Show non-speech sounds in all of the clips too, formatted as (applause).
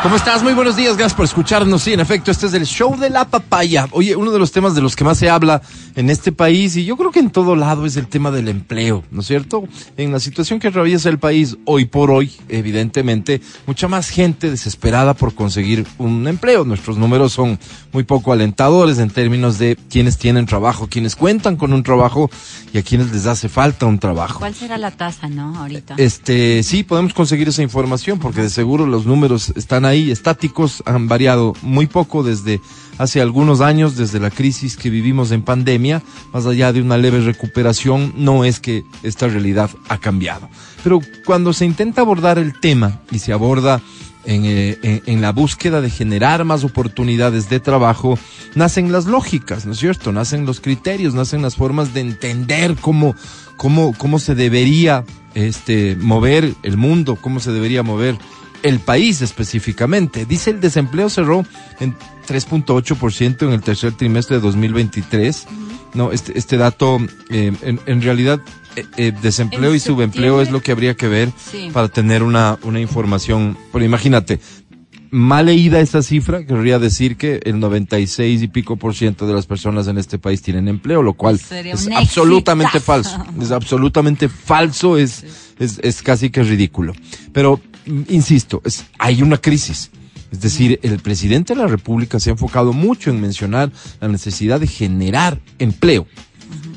¿Cómo estás? Muy buenos días, gracias por escucharnos. Sí, en efecto, este es el show de la papaya. Oye, uno de los temas de los que más se habla en este país y yo creo que en todo lado es el tema del empleo, ¿no es cierto? En la situación que atraviesa el país hoy por hoy, evidentemente, mucha más gente desesperada por conseguir un empleo. Nuestros números son muy poco alentadores en términos de quienes tienen trabajo, quienes cuentan con un trabajo y a quienes les hace falta un trabajo. ¿Cuál será la tasa, no? Ahorita. Este, sí, podemos conseguir esa información porque de seguro los números están ahí estáticos, han variado muy poco desde hace algunos años, desde la crisis que vivimos en pandemia, más allá de una leve recuperación, no es que esta realidad ha cambiado. Pero cuando se intenta abordar el tema y se aborda en, eh, la búsqueda de generar más oportunidades de trabajo, nacen las lógicas, ¿no es cierto? Nacen los criterios, nacen las formas de entender cómo, cómo, cómo se debería este, mover el mundo, cómo se debería mover el país específicamente. Dice el desempleo cerró en 3.8% en el tercer trimestre de 2023. No, este, este dato, eh, en, en, realidad, eh, eh, desempleo y subempleo es lo que habría que ver sí. para tener una, una información. Pero imagínate, mal leída esta cifra, querría decir que el 96 y pico por ciento de las personas en este país tienen empleo, lo cual Sería es absolutamente exitazo. falso. Es absolutamente falso, es, es, es casi que ridículo. Pero, insisto, es, hay una crisis. Es decir, el presidente de la República se ha enfocado mucho en mencionar la necesidad de generar empleo.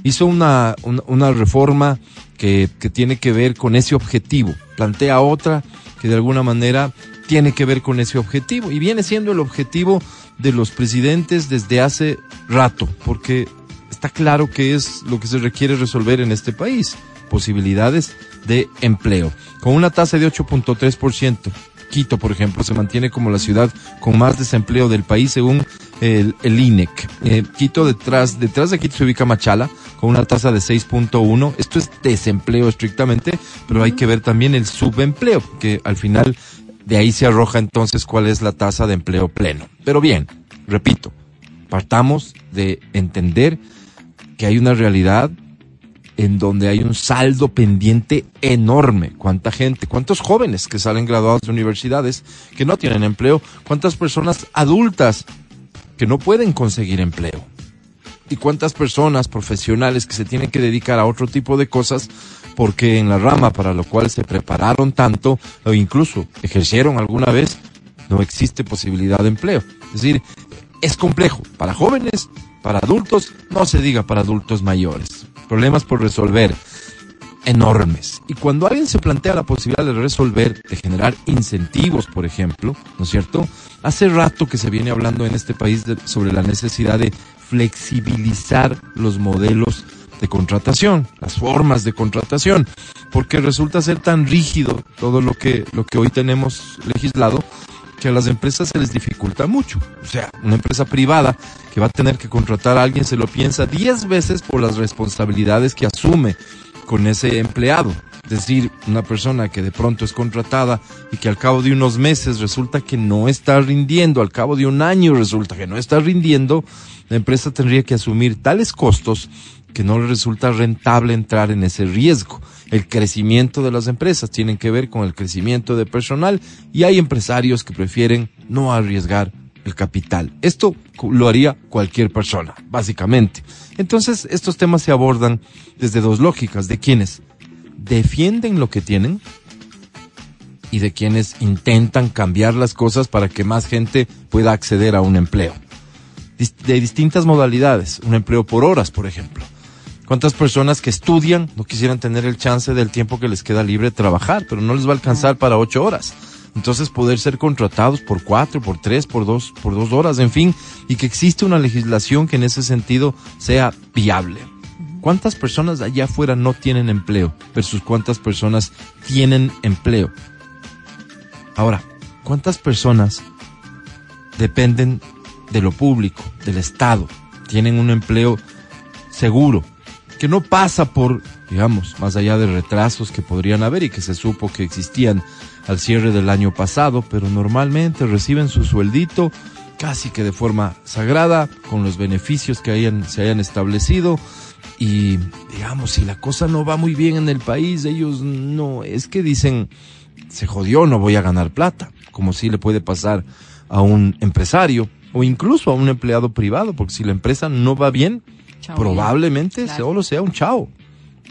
Hizo una, una, una reforma que, que tiene que ver con ese objetivo. Plantea otra que de alguna manera tiene que ver con ese objetivo y viene siendo el objetivo de los presidentes desde hace rato, porque está claro que es lo que se requiere resolver en este país, posibilidades de empleo. Con una tasa de 8.3%, Quito, por ejemplo, se mantiene como la ciudad con más desempleo del país según el, el INEC. Eh, Quito detrás, detrás de Quito se ubica Machala con una tasa de 6.1. Esto es desempleo estrictamente, pero hay que ver también el subempleo, que al final de ahí se arroja entonces cuál es la tasa de empleo pleno. Pero bien, repito, partamos de entender que hay una realidad en donde hay un saldo pendiente enorme. ¿Cuánta gente? ¿Cuántos jóvenes que salen graduados de universidades que no tienen empleo? ¿Cuántas personas adultas que no pueden conseguir empleo? ¿Y cuántas personas profesionales que se tienen que dedicar a otro tipo de cosas porque en la rama para lo cual se prepararon tanto o incluso ejercieron alguna vez no existe posibilidad de empleo? Es decir, es complejo para jóvenes, para adultos, no se diga para adultos mayores problemas por resolver enormes. Y cuando alguien se plantea la posibilidad de resolver, de generar incentivos, por ejemplo, ¿no es cierto? Hace rato que se viene hablando en este país de, sobre la necesidad de flexibilizar los modelos de contratación, las formas de contratación, porque resulta ser tan rígido todo lo que, lo que hoy tenemos legislado que a las empresas se les dificulta mucho. O sea, una empresa privada que va a tener que contratar a alguien se lo piensa 10 veces por las responsabilidades que asume con ese empleado. Es decir, una persona que de pronto es contratada y que al cabo de unos meses resulta que no está rindiendo, al cabo de un año resulta que no está rindiendo, la empresa tendría que asumir tales costos que no le resulta rentable entrar en ese riesgo. El crecimiento de las empresas tiene que ver con el crecimiento de personal y hay empresarios que prefieren no arriesgar el capital. Esto lo haría cualquier persona, básicamente. Entonces, estos temas se abordan desde dos lógicas, de quienes defienden lo que tienen y de quienes intentan cambiar las cosas para que más gente pueda acceder a un empleo. De distintas modalidades, un empleo por horas, por ejemplo. ¿Cuántas personas que estudian no quisieran tener el chance del tiempo que les queda libre de trabajar, pero no les va a alcanzar para ocho horas? Entonces poder ser contratados por cuatro, por tres, por dos, por dos horas, en fin, y que existe una legislación que en ese sentido sea viable. ¿Cuántas personas allá afuera no tienen empleo versus cuántas personas tienen empleo? Ahora, ¿cuántas personas dependen de lo público, del Estado, tienen un empleo seguro, que no pasa por, digamos, más allá de retrasos que podrían haber y que se supo que existían al cierre del año pasado, pero normalmente reciben su sueldito casi que de forma sagrada, con los beneficios que hayan, se hayan establecido. Y digamos, si la cosa no va muy bien en el país, ellos no, es que dicen, se jodió, no voy a ganar plata, como si le puede pasar a un empresario o incluso a un empleado privado, porque si la empresa no va bien, Chao, probablemente Claro. solo sea un chao.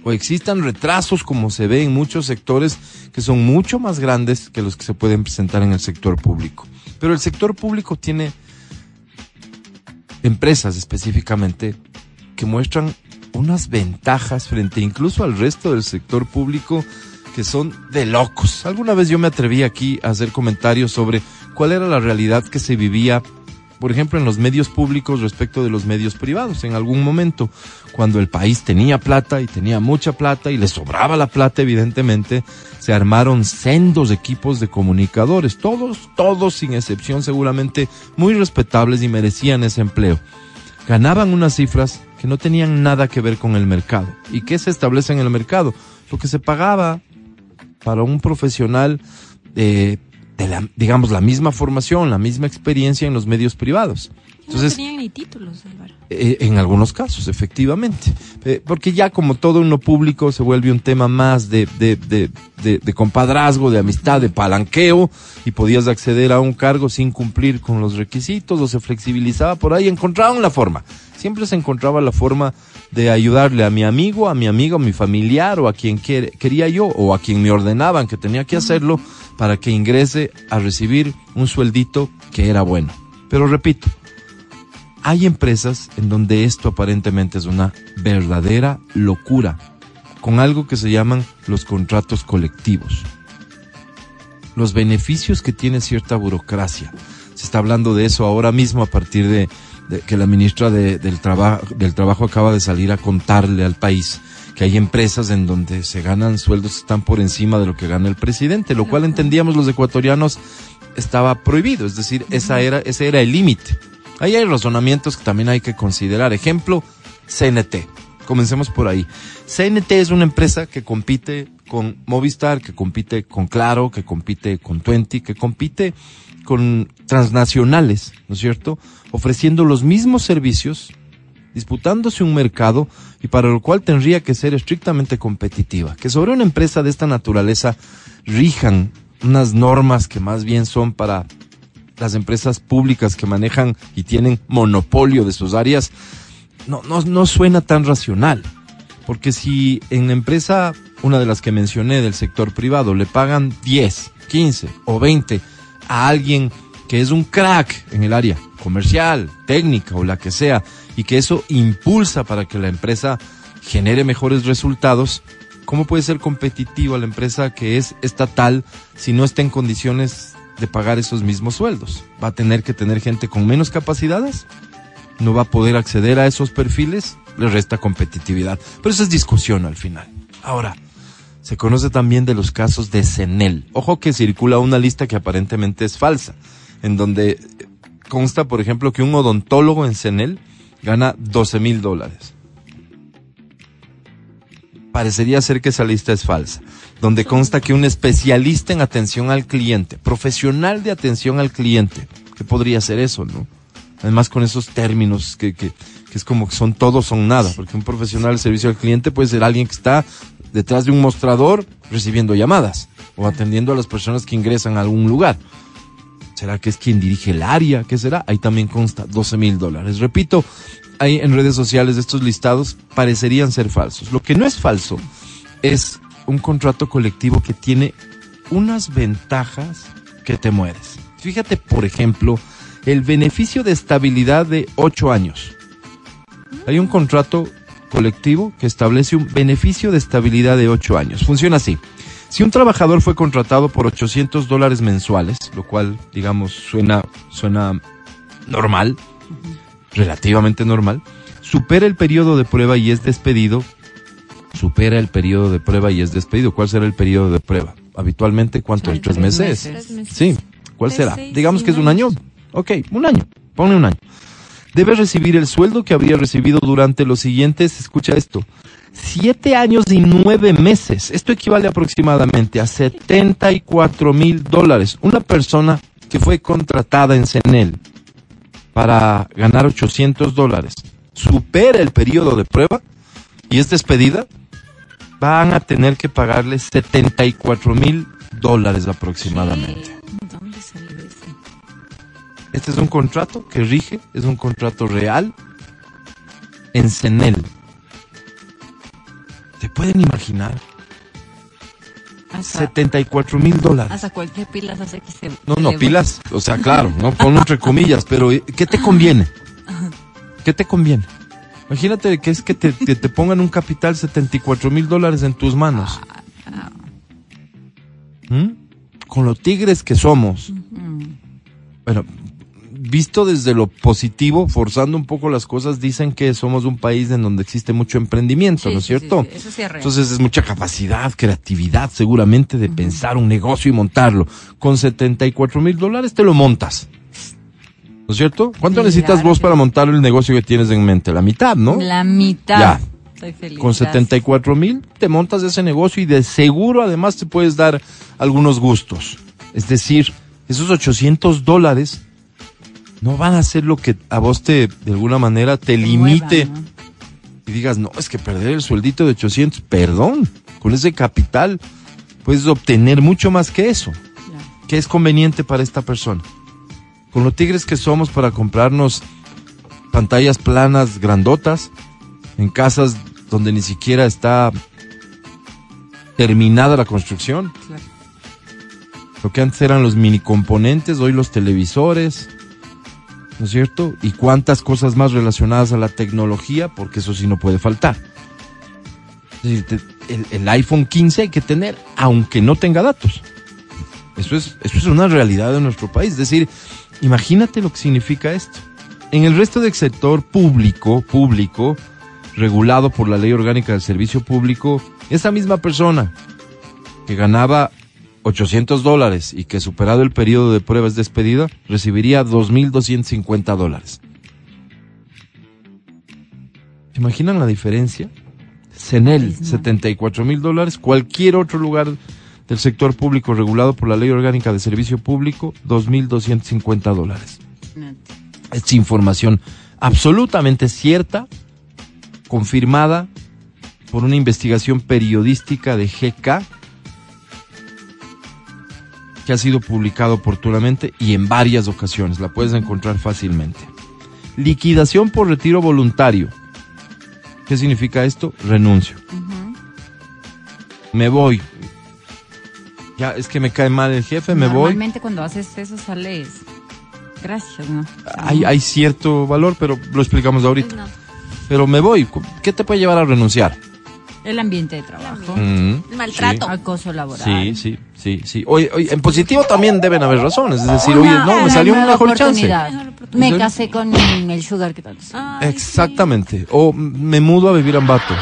O existan retrasos como se ve en muchos sectores que son mucho más grandes que los que se pueden presentar en el sector público. Pero el sector público tiene empresas específicamente que muestran unas ventajas frente incluso al resto del sector público que son de locos. Alguna vez yo me atreví aquí a hacer comentarios sobre cuál era la realidad que se vivía, por ejemplo, en los medios públicos respecto de los medios privados. En algún momento, cuando el país tenía plata y tenía mucha plata y le sobraba la plata, evidentemente, se armaron sendos equipos de comunicadores, todos, todos sin excepción, seguramente muy respetables y merecían ese empleo ganaban unas cifras que no tenían nada que ver con el mercado. ¿Y qué se establece en el mercado? Lo que se pagaba para un profesional eh, de la, digamos, la misma formación, la misma experiencia en los medios privados. Entonces, no tenían ni títulos, Álvaro. eh, en algunos casos, efectivamente. Eh, porque ya como todo en lo público se vuelve un tema más de, de, de, de, de compadrazgo, de amistad, de palanqueo, y podías acceder a un cargo sin cumplir con los requisitos, o se flexibilizaba por ahí, encontraban la forma. Siempre se encontraba la forma de ayudarle a mi amigo, a mi amigo, a mi familiar, o a quien quería yo, o a quien me ordenaban que tenía que hacerlo, para que ingrese a recibir un sueldito que era bueno. Pero repito, hay empresas en donde esto aparentemente es una verdadera locura, con algo que se llaman los contratos colectivos. Los beneficios que tiene cierta burocracia. Se está hablando de eso ahora mismo a partir de, que la ministra de- del Trabajo acaba de salir a contarle al país que hay empresas en donde se ganan sueldos que están por encima de lo que gana el presidente, lo cual entendíamos los ecuatorianos estaba prohibido, es decir, esa era, ese era el límite. Ahí hay razonamientos que también hay que considerar. Ejemplo, CNT. Comencemos por ahí. CNT es una empresa que compite con Movistar, que compite con Claro, que compite con Twenty, que compite con transnacionales, ¿no es cierto? Ofreciendo los mismos servicios, disputándose un mercado y para lo cual tendría que ser estrictamente competitiva. Que sobre una empresa de esta naturaleza rijan unas normas que más bien son para las empresas públicas que manejan y tienen monopolio de sus áreas, no, no, no suena tan racional. Porque si en la empresa, una de las que mencioné del sector privado, le pagan 10, 15 o 20 a alguien que es un crack en el área comercial, técnica o la que sea, y que eso impulsa para que la empresa genere mejores resultados, ¿cómo puede ser competitiva la empresa que es estatal si no está en condiciones de pagar esos mismos sueldos? ¿Va a tener que tener gente con menos capacidades? ¿No va a poder acceder a esos perfiles? Le resta competitividad. Pero eso es discusión al final. Ahora, se conoce también de los casos de CENEL. Ojo que circula una lista que aparentemente es falsa, en donde consta, por ejemplo, que un odontólogo en CENEL gana 12 mil dólares. Parecería ser que esa lista es falsa, donde consta que un especialista en atención al cliente, profesional de atención al cliente, ¿qué podría ser eso, no? Además con esos términos que, que, que es como que son todos son nada, porque un profesional de servicio al cliente puede ser alguien que está detrás de un mostrador recibiendo llamadas o atendiendo a las personas que ingresan a algún lugar. ¿Será que es quien dirige el área? ¿Qué será? Ahí también consta 12 mil dólares. Repito, ahí en redes sociales estos listados parecerían ser falsos. Lo que no es falso es un contrato colectivo que tiene unas ventajas que te mueres. Fíjate, por ejemplo, el beneficio de estabilidad de 8 años. Hay un contrato colectivo que establece un beneficio de estabilidad de 8 años. Funciona así. Si un trabajador fue contratado por 800 dólares mensuales, lo cual, digamos, suena, suena normal, relativamente normal, supera el periodo de prueba y es despedido, supera el periodo de prueba y es despedido. ¿Cuál será el periodo de prueba? Habitualmente, ¿cuánto? ¿Tres tres meses? meses. Tres meses. Sí. ¿Cuál será? seis Digamos que es un año. Ok, un año. Ponle un año. Debe recibir el sueldo que habría recibido durante los siguientes, escucha esto, siete años y nueve meses. Esto equivale aproximadamente a 74 mil dólares. Una persona que fue contratada en CENEL para ganar 800 dólares supera el periodo de prueba y es despedida, van a tener que pagarle 74 mil dólares aproximadamente. ¿Dónde salió eso? Este es un contrato que rige, es un contrato real en Cenel. ¿Se pueden imaginar? Hasta, 74 mil dólares. hasta cualquier pilas hace que se. No, no, pilas, o sea, claro, (laughs) no ponlo entre comillas, pero ¿qué te conviene? ¿Qué te conviene? Imagínate que es que te, te pongan un capital 74 mil dólares en tus manos. ¿Mm? Con los tigres que somos. Bueno, visto desde lo positivo, forzando un poco las cosas, dicen que somos un país en donde existe mucho emprendimiento, Sí, ¿no es sí, cierto? sí, eso sí es. Entonces es mucha capacidad, creatividad, seguramente, de pensar un negocio y montarlo. Con 74 mil dólares te lo montas. ¿No es cierto? ¿Cuánto necesitas claro vos para montar el negocio que tienes en mente? La mitad, ¿no? La mitad. Ya. Estoy feliz. Con 74 mil te montas ese negocio y de seguro además te puedes dar algunos gustos. Es decir, esos 800 dólares no van a ser lo que a vos te, de alguna manera, te limite y digas, no, es que perder el sueldito de 800, perdón, con ese capital puedes obtener mucho más que eso. Claro. ¿Qué es conveniente para esta persona? Con los tigres que somos para comprarnos pantallas planas grandotas en casas donde ni siquiera está terminada la construcción. Claro. Lo que antes eran los mini componentes, hoy los televisores, ¿no es cierto? Y cuántas cosas más relacionadas a la tecnología, porque eso sí no puede faltar. Es decir, el iPhone 15 hay que tener, aunque no tenga datos. Eso es, eso es una realidad de nuestro país. Es decir, imagínate lo que significa esto. En el resto del sector público, público, regulado por la Ley Orgánica del Servicio Público, esa misma persona que ganaba 800 dólares y que superado el periodo de prueba es despedida, recibiría 2.250 dólares. ¿Se imaginan la diferencia? Cenel, Abismo. 74 mil dólares. Cualquier otro lugar del sector público regulado por la Ley Orgánica de Servicio Público, 2.250 dólares. Es información absolutamente cierta, confirmada por una investigación periodística de GK, que ha sido publicado oportunamente y en varias ocasiones. La puedes encontrar fácilmente. Liquidación por retiro voluntario. ¿Qué significa esto? Renuncio. Me voy. Ya, es que me cae mal el jefe, me voy. Normalmente cuando haces eso sales. Gracias, ¿no? Hay, hay cierto valor, pero lo explicamos ahorita. No. Pero me voy. ¿Qué te puede llevar a renunciar? El ambiente de trabajo. Mm, maltrato. Acoso laboral. Sí, sí, sí, sí. Oye, oye, en positivo también deben haber razones. Es decir, Una- oye, no, me una salió una mejor chance. Me casé con el sugar que tanto. Ay, Exactamente. O me mudo a vivir a Ambato.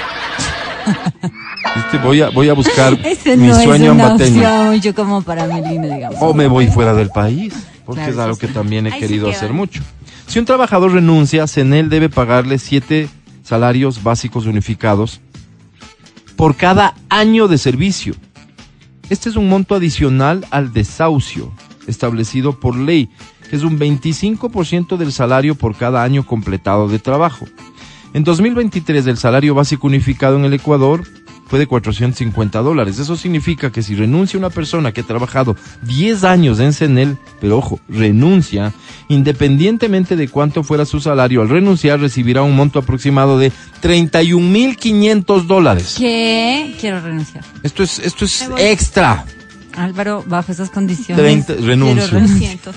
Este, voy, a, voy a buscar (laughs) Ese mi no es sueño una opción mucho como para Melina, digamos. O me voy fuera del país, porque Claro, es algo que también he querido hacer mucho. Si un trabajador renuncia, CENEL debe pagarle siete salarios básicos unificados por cada año de servicio. Este es un monto adicional al desahucio establecido por ley, que es un 25% del salario por cada año completado de trabajo. En 2023 el salario básico unificado en el Ecuador fue de 450 dólares. Eso significa que si renuncia una persona que ha trabajado 10 años en CENEL, pero ojo, renuncia, independientemente de cuánto fuera su salario, al renunciar recibirá un monto aproximado de 31.500 dólares. ¿Qué? Quiero renunciar. Esto es, esto es extra. Álvaro, bajo esas condiciones. 30 quiero renuncio. Lo renunciar. siento.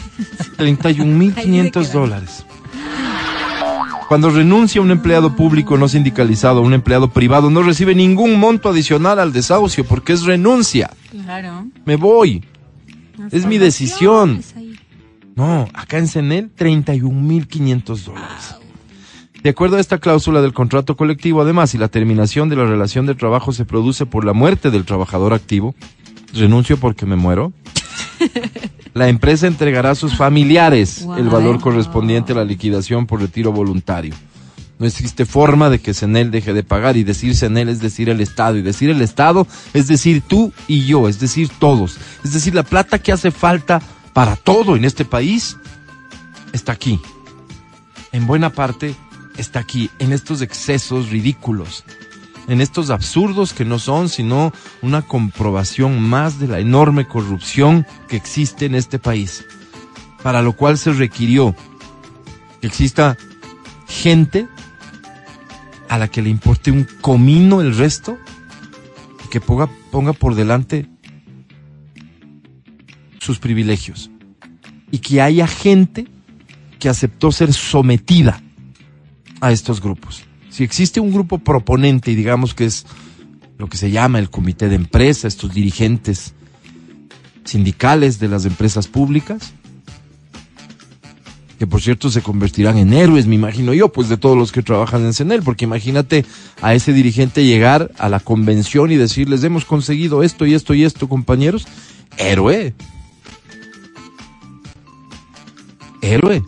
31.500 Ahí se dólares. Cuando renuncia un empleado público no sindicalizado, un empleado privado no recibe ningún monto adicional al desahucio porque es renuncia. Claro. Me voy. Es mi decisión. No, acá en CENEL, 31.500 dólares. De acuerdo a esta cláusula del contrato colectivo, además, si la terminación de la relación de trabajo se produce por la muerte del trabajador activo, renuncio porque me muero. (laughs) La empresa entregará a sus familiares el valor correspondiente a la liquidación por retiro voluntario. No existe forma de que CENEL deje de pagar y decir CENEL es decir el Estado y decir el Estado es decir tú y yo, es decir todos. Es decir, la plata que hace falta para todo en este país está aquí. en buena parte está aquí, en estos excesos ridículos, en estos absurdos que no son sino una comprobación más de la enorme corrupción que existe en este país, para lo cual se requirió que exista gente a la que le importe un comino el resto y que ponga, ponga por delante sus privilegios y que haya gente que aceptó ser sometida a estos grupos. Si existe un grupo proponente y digamos que es lo que se llama el comité de empresa, estos dirigentes sindicales de las empresas públicas, que por cierto se convertirán en héroes, me imagino yo, pues de todos los que trabajan en CENEL, porque imagínate a ese dirigente llegar a la convención y decirles, hemos conseguido esto y esto y esto, compañeros, héroe. Héroe.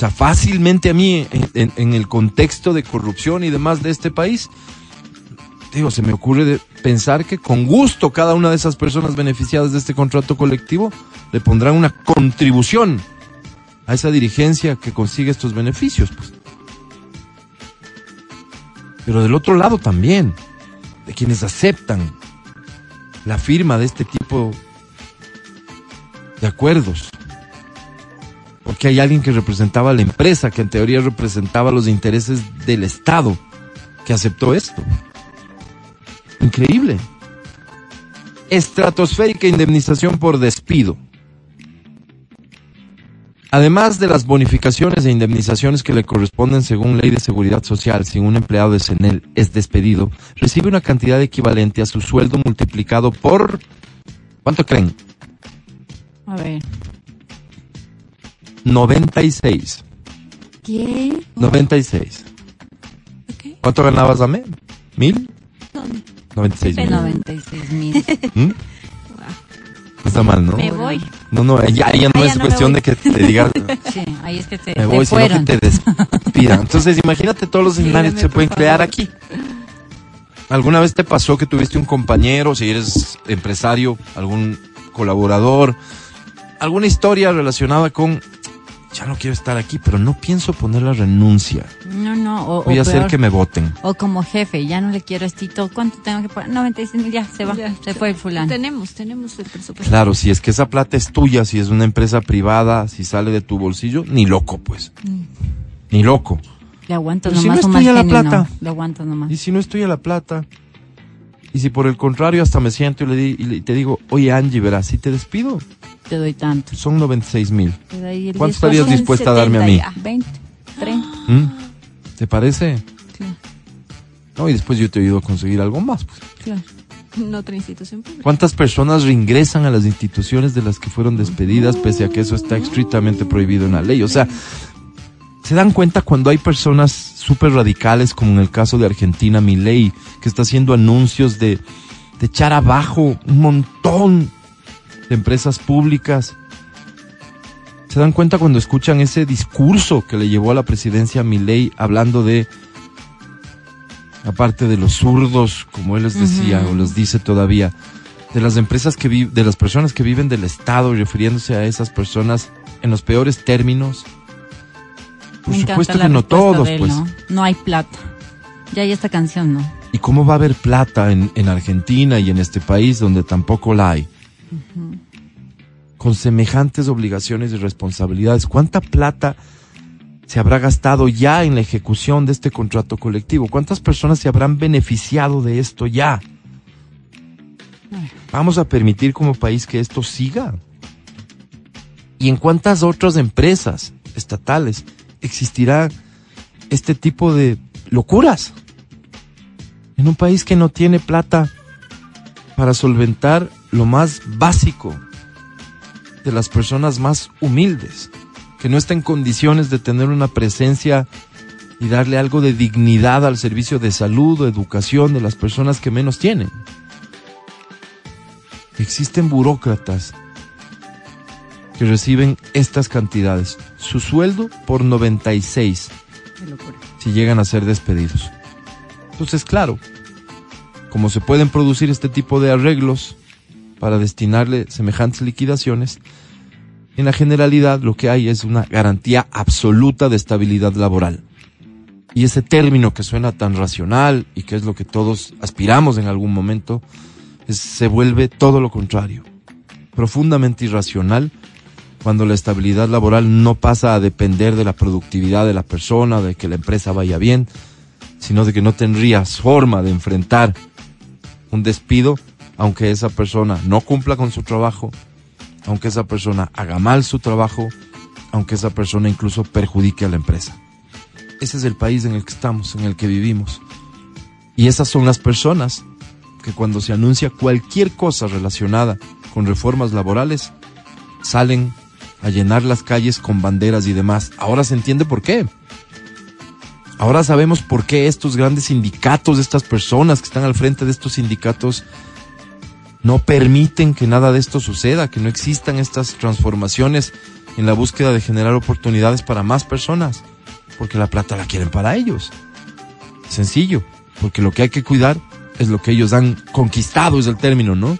Sea, fácilmente a mí, en, el contexto de corrupción y demás de este país, digo, se me ocurre pensar que con gusto cada una de esas personas beneficiadas de este contrato colectivo le pondrán una contribución a esa dirigencia que consigue estos beneficios. Pues. Pero del otro lado también, de quienes aceptan la firma de este tipo de acuerdos. Porque hay alguien que representaba a la empresa, que en teoría representaba los intereses del Estado, que aceptó esto. Increíble. Estratosférica indemnización por despido. Además de las bonificaciones e indemnizaciones que le corresponden según ley de seguridad social, si un empleado de CENEL es despedido, recibe una cantidad equivalente a su sueldo multiplicado por... ¿Cuánto creen? A ver. 96. ¿Qué? 96. Ok. ¿Cuánto ganabas a mes? ¿Mil? 96 mil. 96 mil. ¿Mm? Está mal, ¿no? Me voy. No, no, ya, ya no Ah, ya es cuestión de que te digan (laughs) Sí, ahí es que te, me te voy, sino que te despidan. Entonces, imagínate todos los escenarios que se pueden crear aquí. ¿Alguna vez te pasó que tuviste un compañero, si eres empresario, algún colaborador, alguna historia relacionada con, ya no quiero estar aquí, pero no pienso poner la renuncia. No, no. O, Voy o a hacer peor, que me voten. O como jefe, ya no le quiero a estito. ¿Cuánto tengo que pagar? 96 mil, ya se va. Ya. Se fue el fulano. Tenemos, tenemos el presupuesto. Claro, si es que esa plata es tuya, si es una empresa privada, si sale de tu bolsillo, ni loco, pues. Ni loco. Le aguanto Pero si nomás no un es mal tuya la plata. no. Le aguanto nomás. Y si no estoy a la plata, y si por el contrario hasta me siento y, le di- y le- y te digo, oye Angie, verás, si te despido, Te doy tanto. son 96 mil. ¿Cuánto 10%. estarías dispuesta a darme a mí? 70 ya. 20, 30. ¿Mm? ¿Te parece? Claro, No, y después yo te ayudo a conseguir algo más. pues. claro. No otra institución pública. ¿Cuántas personas reingresan a las instituciones de las que fueron despedidas pese a que eso está estrictamente prohibido en la ley? O sea, ¿se dan cuenta cuando hay personas súper radicales, como en el caso de Argentina, Milei, que está haciendo anuncios de, de echar abajo un montón de empresas públicas? ¿Se dan cuenta cuando escuchan ese discurso que le llevó a la presidencia a Milei hablando de aparte de los zurdos, como él les decía o les dice todavía, de las empresas que viven, de las personas que viven del Estado, refiriéndose a esas personas en los peores términos. Por Me supuesto que no todos, él, pues. ¿no? No hay plata. Ya hay esta canción, ¿no? ¿Y cómo va a haber plata en, en Argentina y en este país donde tampoco la hay? Con semejantes obligaciones y responsabilidades. ¿Cuánta plata se habrá gastado ya en la ejecución de este contrato colectivo? ¿Cuántas personas se habrán beneficiado de esto ya? ¿Vamos a permitir como país que esto siga? ¿Y en cuántas otras empresas estatales existirá este tipo de locuras? En un país que no tiene plata para solventar lo más básico de las personas más humildes, que no está en condiciones de tener una presencia y darle algo de dignidad al servicio de salud o educación de las personas que menos tienen. Existen burócratas que reciben estas cantidades, su sueldo por 96 Qué locura. si llegan a ser despedidos. Entonces, claro, como se pueden producir este tipo de arreglos para destinarle semejantes liquidaciones, En la generalidad lo que hay es una garantía absoluta de estabilidad laboral. Y ese término que suena tan racional y que es lo que todos aspiramos en algún momento, se vuelve todo lo contrario. Profundamente irracional cuando la estabilidad laboral no pasa a depender de la productividad de la persona, de que la empresa vaya bien, sino de que no tendrías forma de enfrentar un despido aunque esa persona no cumpla con su trabajo, aunque esa persona haga mal su trabajo, aunque esa persona incluso perjudique a la empresa. Ese es el país en el que estamos, en el que vivimos. Y esas son las personas que cuando se anuncia cualquier cosa relacionada con reformas laborales, salen a llenar las calles con banderas y demás. Ahora se entiende por qué. Ahora sabemos por qué estos grandes sindicatos, estas personas que están al frente de estos sindicatos, no permiten que nada de esto suceda, que no existan estas transformaciones en la búsqueda de generar oportunidades para más personas, porque la plata la quieren para ellos. Sencillo, porque lo que hay que cuidar es lo que ellos han conquistado, es el término, ¿no?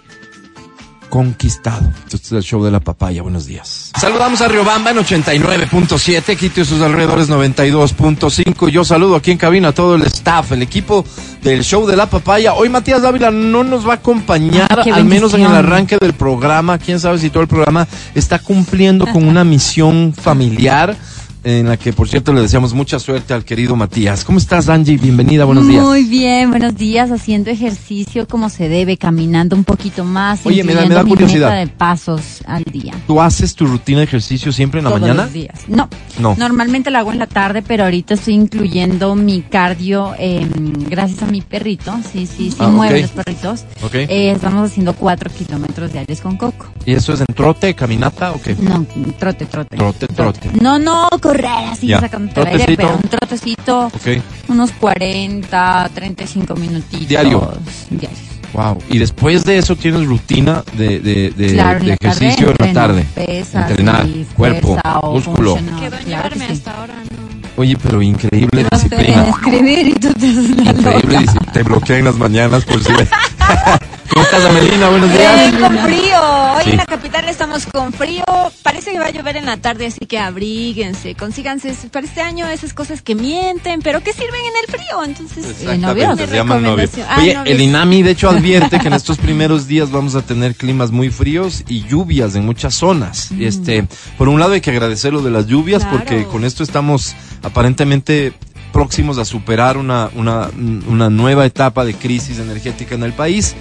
Conquistado. Este es el show de la papaya. Buenos días. Saludamos a Riobamba en 89.7, Quito y sus alrededores 92.5. Yo saludo aquí en cabina a todo el staff, el equipo del show de la papaya. Hoy Matías Dávila no nos va a acompañar, Ah, al menos en el arranque del programa. Quién sabe si todo el programa está cumpliendo con una misión familiar. En la que, por cierto, le deseamos mucha suerte al querido Matías. ¿Cómo estás, Angie? Bienvenida, buenos días. Muy bien, buenos días, haciendo ejercicio como se debe, caminando un poquito más, Oye, me da- me da curiosidad. de pasos al día. ¿Tú haces tu rutina de ejercicio siempre en la todos mañana? los días. No, No. normalmente lo hago en la tarde, pero ahorita estoy incluyendo mi cardio eh, gracias a mi perrito. Sí, sí, sí, Ah, mueven ok. los perritos. Ok. Eh, estamos haciendo cuatro kilómetros diarios con Coco. ¿Y eso es en trote, caminata o qué? No, trote, trote. Trote, trote. No, no, correr así, Ya. sacándote el aire, Trotecito. pero un trotecito, Ok. unos 40, 35 minutitos. Diario. Diarios. Wow. Y después de eso tienes rutina de, de, de, Claro, en de ejercicio en la tarde. pesas Entrenar, y cuerpo, o músculo. funcional. Quedó claro que sí. hasta ahora, no. Oye, pero increíble No disciplina. escribir y tú te haces la Increíble disciplina. Te bloquea en las mañanas por si. (laughs) ¿Cómo estás, Amelina? Buenos días. con frío. Hoy Sí. en la capital estamos con frío. Parece que va a llover en la tarde, así que abríguense. Consíganse para este año esas cosas que mienten, pero que sirven en el frío. Entonces, Exactamente, novios. se llaman novios. Recomendación. Ah, Oye, novios. el INAMI de hecho advierte que en estos primeros días vamos a tener climas muy fríos y lluvias en muchas zonas. Este, por un lado hay que agradecer lo de las lluvias Claro. porque con esto estamos aparentemente próximos a superar una, una, una nueva etapa de crisis energética en el país.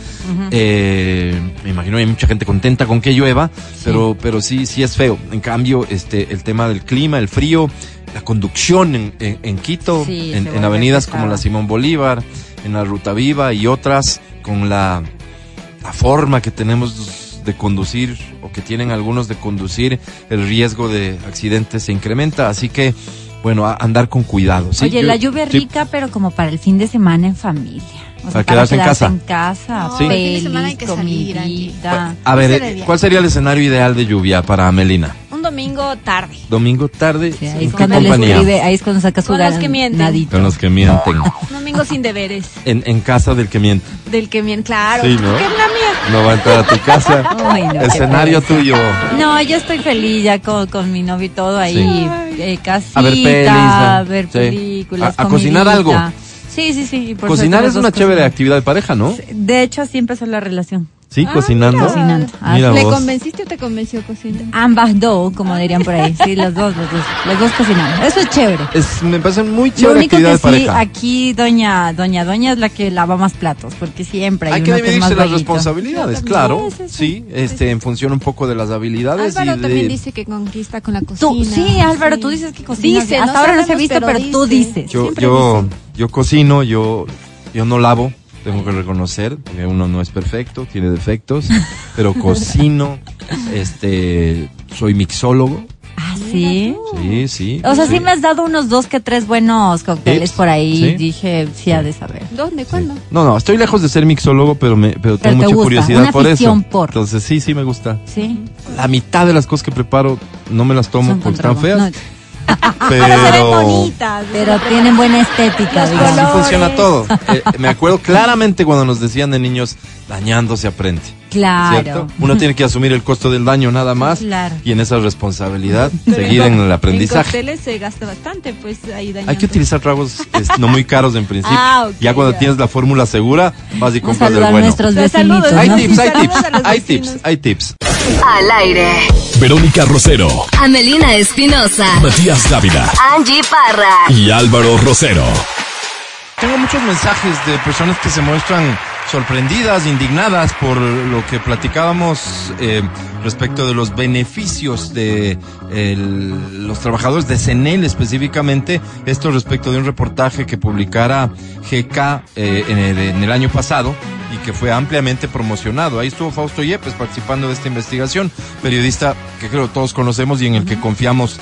Eh, me imagino hay mucha gente contenta con que llueva, pero, pero sí, sí es feo. En cambio, este, el tema del clima, el frío, la conducción en, en- en Quito, Sí, en, avenidas como la Simón Bolívar, en la Ruta Viva y otras, con la, la forma que tenemos de conducir o que tienen algunos de conducir, el riesgo de accidentes se incrementa. Así que, bueno, a andar con cuidado. ¿sí? Oye, la lluvia sí. rica, pero como para el fin de semana en familia. O sea, Para quedarse en casa. en casa, No, semana hay pelis, que salir, comidita. A ver, Ese de eh. ¿cuál sería el escenario ideal de lluvia para Melina? Un domingo tarde. Domingo tarde, Sí, ahí, ¿en es cuando compañía? escribe, ahí es cuando saca su Con los que mienten. ganadito. Con los que mienten. Un domingo sin deberes. En, en casa del que miente. Del que miente, claro. Sí, ¿no? Que es la mía. No va a entrar a tu casa. (laughs) Ay, no, Escenario tuyo. No, yo estoy feliz ya con, con mi novio y todo ahí, Sí. eh, casita, A ver pelis, a ver Sí. películas, A- a cocinar algo. Sí, sí, sí. por Cocinar es una chévere actividad de pareja, ¿no? De hecho, así empezó la relación. Sí, Ah, cocinando. mira. Cocinando. Ah, Mira ¿Le vos. convenciste o te convenció cocinar? Ambas dos, como dirían por ahí. Sí, los dos, los dos. Los dos cocinamos. Eso es chévere. Es, me parece muy Lo chévere único actividad que de sí, pareja. aquí doña, doña, doña es la que lava más platos, porque siempre hay, Hay que uno que es más dividirse las responsabilidades, Sí, claro. sí, sí. Sí, este, en función un poco de las habilidades. Álvaro y de- también dice que conquista con la cocina. Tú, sí, Álvaro, tú dices que cocinas. Dice, Hasta no ahora no se ha visto, pero pero, tú dice. dices. Yo, yo, dice. yo cocino, yo, yo no lavo, tengo que reconocer, porque uno no es perfecto, tiene defectos, (laughs) pero cocino, este, soy mixólogo, Ah, sí. sí, sí. O sea, sí. me has dado unos dos que tres buenos cócteles por ahí. sí. Dije, sí, ha de saber. ¿Dónde? ¿Cuándo? No, no, estoy lejos de ser mixólogo, pero me, pero Pero tengo te mucha gusta, curiosidad una por eso. por. Entonces sí, sí me gusta. Sí. La mitad de las cosas que preparo no me las tomo Son porque están feas, no, Pero se ven pero bonitas. pero tienen buena estética, así funciona todo. (laughs) Eh, me acuerdo claramente cuando nos decían de niños, dañando se aprende. Claro. ¿cierto? Uno tiene que asumir el costo del daño nada más Claro. y en esa responsabilidad (laughs) Pero seguir en el aprendizaje. En cócteles se gasta bastante, pues ahí dañando. Hay que utilizar tragos es, no muy caros en principio. Ah, ya cuando ya. tienes la fórmula segura, vas y compras saludo el a bueno. nuestros saludos. vecinitos. Hay ¿no? tips, hay tips, hay tips, hay tips. Al aire. Verónica Rosero, Amelina Espinosa. Matías Dávila Angie Parra. y Álvaro Rosero. Tengo muchos mensajes de personas que se muestran sorprendidas, indignadas por lo que platicábamos eh, respecto de los beneficios de el- los trabajadores de CENEL específicamente. Esto respecto de un reportaje que publicara GK eh, en, el, en el año pasado y que fue ampliamente promocionado. Ahí estuvo Fausto Yepes participando de esta investigación, periodista que creo todos conocemos y en el que confiamos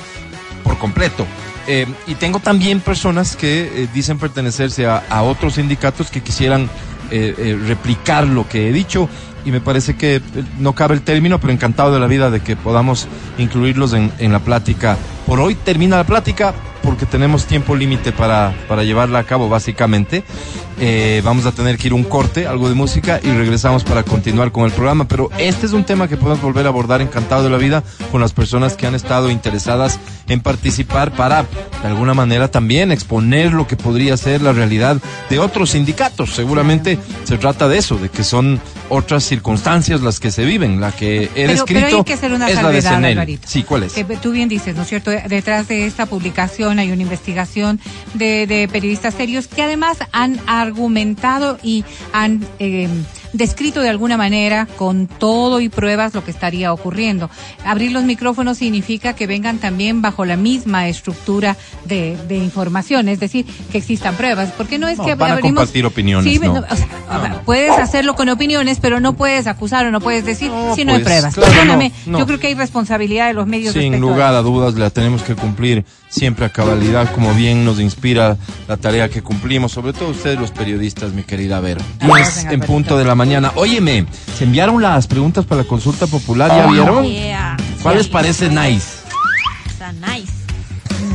por completo. Eh, y tengo también personas que eh, dicen pertenecerse a, a otros sindicatos que quisieran eh, eh, replicar lo que he dicho y me parece que eh, no cabe el término, pero encantado de la vida de que podamos incluirlos en, en la plática. Por hoy termina la plática porque tenemos tiempo límite para, para llevarla a cabo básicamente. Eh, vamos a tener que ir un corte, algo de música y regresamos para continuar con el programa. Pero este es un tema que podemos volver a abordar encantado de la vida con las personas que han estado interesadas en participar para, de alguna manera, también exponer lo que podría ser la realidad de otros sindicatos. Seguramente se trata de eso, de que son otras circunstancias las que se viven. La que he Pero, descrito pero hay que hacer una es la de. Alvarito. Sí, ¿cuál es? Que tú bien dices, ¿no es cierto? Detrás de esta publicación hay una investigación de, periodistas serios que además han argumentado y han eh, descrito de alguna manera con todo y pruebas lo que estaría ocurriendo. Abrir los micrófonos significa que vengan también bajo la misma estructura de, de información, es decir, que existan pruebas, porque no es No, que van a compartir opiniones, Sí, ¿no? o sea, a ver, puedes hacerlo con opiniones, pero no puedes acusar o no puedes decir si no hay pues, pruebas. claro, Perdóname, yo creo que hay responsabilidad de los medios Sin lugar a dudas, la tenemos que cumplir siempre a cabalidad, como bien nos inspira la tarea que cumplimos, sobre todo ustedes los periodistas, mi querida Vero. Vamos, 10 en punto de la mañana. Óyeme, se enviaron las preguntas para la consulta popular, ¿ya vieron? Yeah. ¿Cuál les parece nice? Está nice.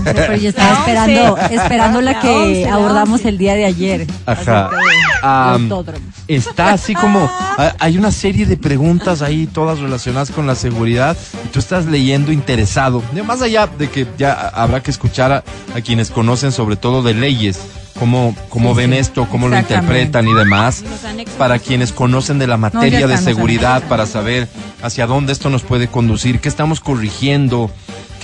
Pero yo (laughs) estaba esperando, esperando la que abordamos el día de ayer. Ajá. Am, autódromo. está así como ha- hay una serie de preguntas ahí todas relacionadas con la seguridad y tú estás leyendo interesado. De- más allá de que ya habrá que escuchar a, a quienes conocen sobre todo de leyes cómo, cómo Sí, ven sí, esto cómo lo interpretan y demás. Para quienes conocen de la materia de seguridad para saber hacia dónde esto nos puede conducir qué estamos corrigiendo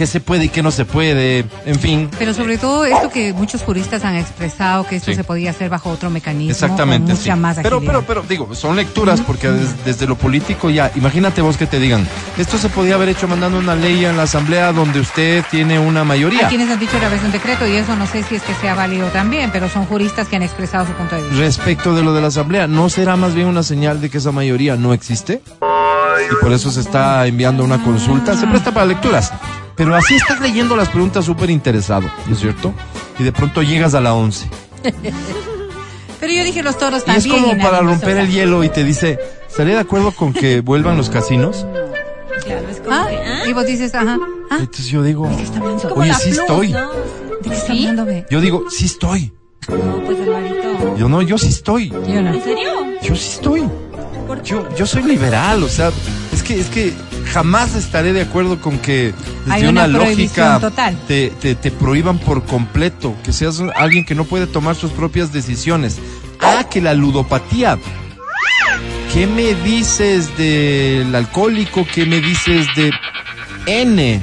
qué se puede y qué no se puede en fin Pero sobre todo esto que muchos juristas han expresado, que esto Sí. se podía hacer bajo otro mecanismo. Exactamente, con sí. mucha más Pero, pero, pero, digo, son lecturas porque des- desde lo político ya, imagínate vos que te digan, esto se podía haber hecho mandando una ley en la asamblea donde usted tiene una mayoría. Hay quienes han dicho a través de un decreto y eso no sé si es que sea válido también, pero son juristas que han expresado su punto de vista. Respecto de lo de la asamblea, ¿no será más bien una señal de que esa mayoría no existe? Y por eso se está enviando una consulta, se presta para lecturas. Pero así estás leyendo las preguntas súper interesado, ¿no es cierto? Y de pronto llegas a la 11. (laughs) Pero yo dije los toros Y es también. como y para romper el hielo y te dice, ¿estaría de acuerdo con que vuelvan los casinos? Claro, es como Ah, ¿ah? y vos dices, ajá. Ah, Entonces yo digo, oye, sí plus, estoy. ¿no? ¿de qué está hablando, ve? Yo digo, sí estoy. No, pues Alvarito. Yo no, yo sí estoy. Yo no. ¿En serio? Yo sí estoy. Yo, yo soy liberal, o sea, es que, es que jamás estaré de acuerdo con que desde Hay una una, lógica total. Te, te, te prohíban por completo, que seas alguien que no puede tomar sus propias decisiones. Ah, que la ludopatía. ¿Qué me dices del alcohólico? ¿Qué me dices de N?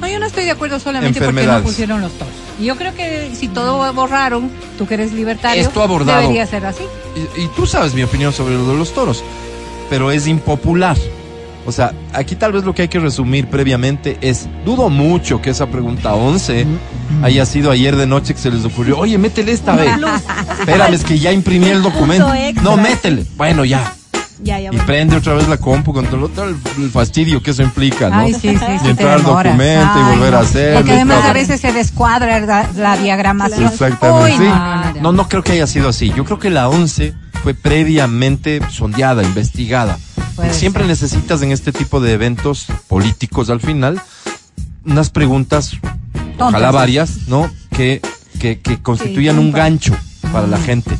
No, yo no estoy de acuerdo solamente porque no pusieron los toros. Y yo creo que si todo borraron, tú que eres libertario, Esto abordado. debería ser así. Y, y tú sabes mi opinión sobre lo de los toros, pero es impopular. O sea, aquí tal vez lo que hay que resumir previamente es, dudo mucho que esa pregunta 11 haya sido ayer de noche que se les ocurrió, oye, métele esta vez. (laughs) Espérame, es que ya imprimí el documento. No, métele. Bueno, ya. Ya, ya, Y bueno. prende otra vez la compu con todo, el, el fastidio que eso implica, ¿no? Ay, sí, sí, sí. Y entrar al documento y volver a hacerlo Porque además todo. a veces se descuadra la, la diagramación. Exactamente. Uy, sí. no, no, creo que haya sido así. Yo creo que la 11 fue previamente sondeada, investigada. Puede Siempre necesitas en este tipo de eventos políticos al final unas preguntas, ojalá varias, ¿no? Que, que, que constituyan un gancho para la gente.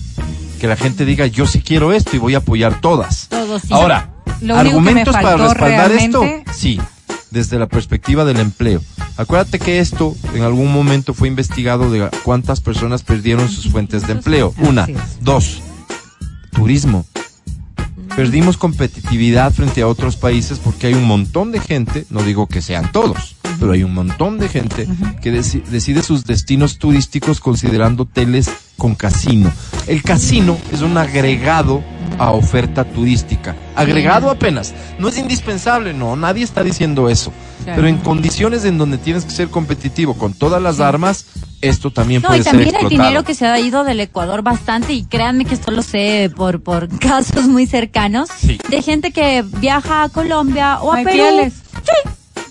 Que la gente diga, yo sí quiero esto y voy a apoyar todas. Todos sí. Ahora, Lo ¿Argumentos para respaldar esto? Sí, desde la perspectiva del empleo. Acuérdate que esto en algún momento fue investigado de cuántas personas perdieron sus fuentes de empleo. Una. Dos. Turismo. Perdimos competitividad frente a otros países porque hay un montón de gente, no digo que sean todos, pero hay un montón de gente que deci- decide sus destinos turísticos considerando hoteles con casino. El casino es un agregado a oferta turística. Agregado apenas. No es indispensable, no, nadie está diciendo eso. Claro. Pero en condiciones en donde tienes que ser competitivo con todas las armas, esto también No, puede y ser también el explotado. dinero que se ha ido del Ecuador bastante, y créanme que esto lo sé por, por (laughs) casos muy cercanos, Sí. de gente que viaja a Colombia o a Hay Perú. fieles.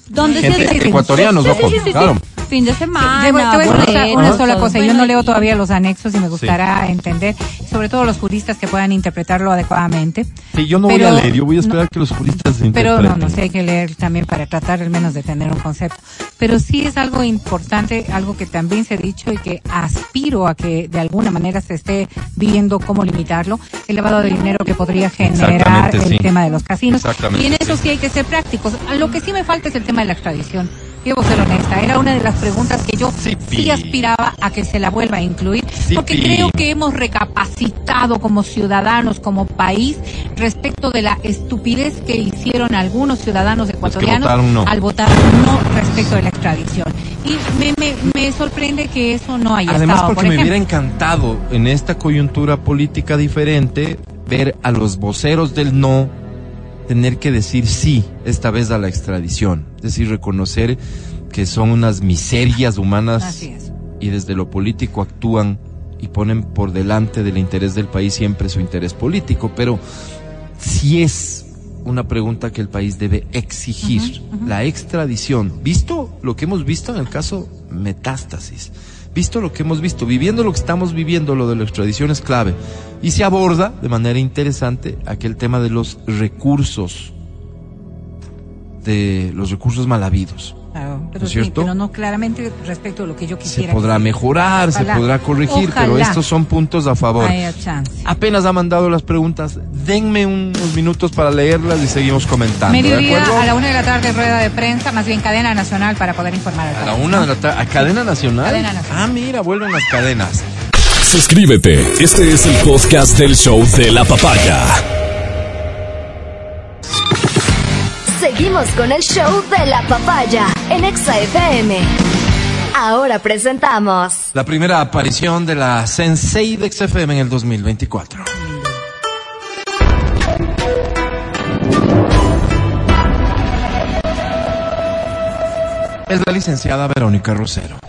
Donde Gente- sea- ecuatorianos, Sí, sí, ojo, sí, sí, claro. Fin de semana. Voy- te voy a decir una- sola cosa. Yo no leo todavía los anexos y me gustará entender, sobre todo los juristas que puedan interpretarlo adecuadamente. Sí, yo no Pero- voy a leer, yo voy a esperar que los juristas se Pero interpreten. no, no sé, hay que leer también para tratar al menos de tener un concepto. Pero sí es algo importante, algo que también se ha dicho y que aspiro a que de alguna manera se esté viendo cómo limitarlo, el lavado de dinero que podría generar el sí. tema de los casinos. Exactamente, y en eso sí. sí hay que ser prácticos. Lo que sí me falta es el tema de la extradición. Debo ser honesta, era una de las preguntas que yo Sí, sí, pi. aspiraba a que se la vuelva a incluir, Sí, porque creo que hemos recapacitado como ciudadanos, como país, respecto de la estupidez que hicieron algunos ciudadanos ecuatorianos votaron no. al votar no respecto de la extradición. Y me, me, me sorprende que eso no haya Además, estado, porque por me hubiera encantado en esta coyuntura política diferente ver a los voceros del no tener que decir sí esta vez a la extradición. Es decir, reconocer que son unas miserias humanas y desde lo político actúan y ponen por delante del interés del país siempre su interés político, pero si es una pregunta que el país debe exigir, la extradición, visto lo que hemos visto en el caso Metástasis, visto lo que hemos visto, viviendo lo que estamos viviendo, lo de la extradición es clave, y se aborda de manera interesante aquel tema de los recursos, de los recursos mal habidos. Claro, pero, ¿No es sí, cierto? pero no claramente respecto a lo que yo Se quisiera. podrá que- mejorar, Ojalá. se podrá corregir, pero estos son puntos a favor. haya chance. Apenas ha mandado las preguntas, denme unos minutos para leerlas y seguimos comentando. ¿de Mediodía a la una de la tarde rueda de prensa, más bien cadena nacional para poder informar al A la una de la tarde. ¿A cadena nacional? Cadena nacional. Ah, mira, vuelven las cadenas. Suscríbete. Este es el podcast del show de la papaya. Seguimos con el show de la papaya en Exa FM. Ahora presentamos La primera aparición de la Sensei de XFM en el 2024. Es la licenciada Verónica Rosero.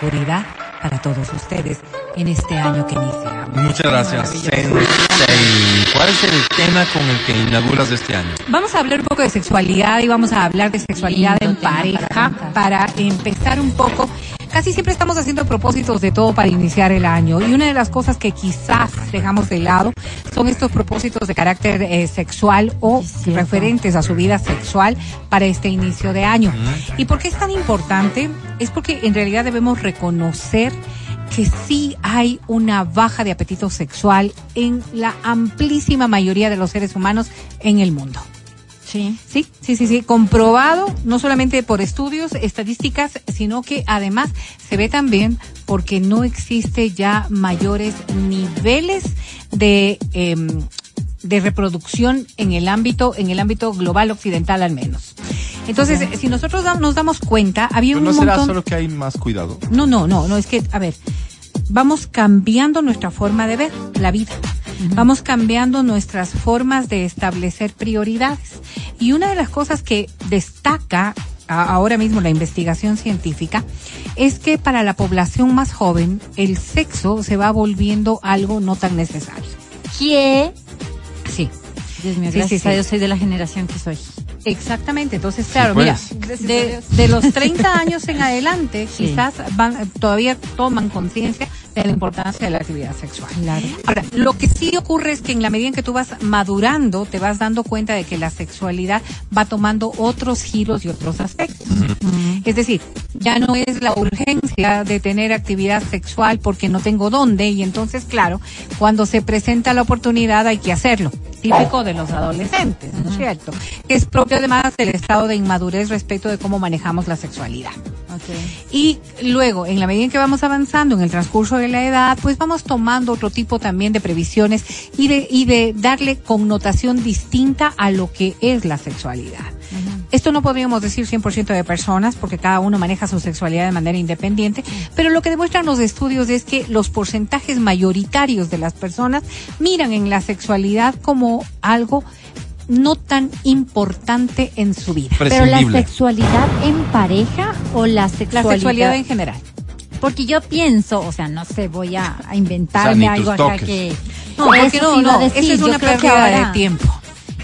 Seguridad para todos ustedes en este año que inicia. Muchas gracias. Sensei. ¿Cuál es el tema con el que inauguras este año? Vamos a hablar un poco de sexualidad y vamos a hablar de sexualidad Lindo en pareja para para empezar un poco. Casi siempre estamos haciendo propósitos de todo para iniciar el año y una de las cosas que quizás dejamos de lado son estos propósitos de carácter eh, sexual o referentes a su vida sexual para este inicio de año. ¿Y por qué es tan importante? Es porque en realidad debemos reconocer que sí hay una baja de apetito sexual en la amplísima mayoría de los seres humanos en el mundo. Sí. Sí, sí, sí, sí, comprobado no solamente por estudios, estadísticas, sino que además se ve también porque no existe ya mayores niveles de em, de reproducción en el ámbito en el ámbito global occidental al menos. Entonces, si nosotros da- nos damos cuenta, había Pero un no será montón solo que hay más cuidado. no, no, no, no, es que, a ver, vamos cambiando nuestra forma de ver la vida. Vamos cambiando nuestras formas de establecer prioridades. Y una de las cosas que destaca a- ahora mismo la investigación científica es que para la población más joven el sexo se va volviendo algo no tan necesario. ¿Qué? Sí. Dios mío, Sí, gracias sí, a sí. Soy de la generación que soy. Exactamente, entonces claro, pues. mira, de, de los (laughs) 30 años en adelante Sí. quizás van, todavía toman conciencia de la importancia de la actividad sexual. Ahora, lo que sí ocurre es que en la medida en que tú vas madurando, te vas dando cuenta de que la sexualidad va tomando otros giros y otros aspectos. Es decir, ya no es la urgencia de tener actividad sexual porque no tengo dónde y entonces, claro, cuando se presenta la oportunidad hay que hacerlo. Típico de los adolescentes, ¿no es cierto? Que es propio además del estado de inmadurez respecto de cómo manejamos la sexualidad. Y luego, en la medida en que vamos avanzando en el transcurso de la edad, pues vamos tomando otro tipo también de previsiones y de, y de darle connotación distinta a lo que es la sexualidad. Esto no podríamos decir 100% de personas porque cada uno maneja su sexualidad de manera independiente, pero lo que demuestran los estudios es que los porcentajes mayoritarios de las personas miran en la sexualidad como algo no tan importante en su vida. Pero la sexualidad en pareja o la sexualidad en general. Porque yo pienso, o sea, no sé, voy a, a O sea, inventarme ni algo acá que... No, porque eso no, no, decir, esa es una pérdida de tiempo.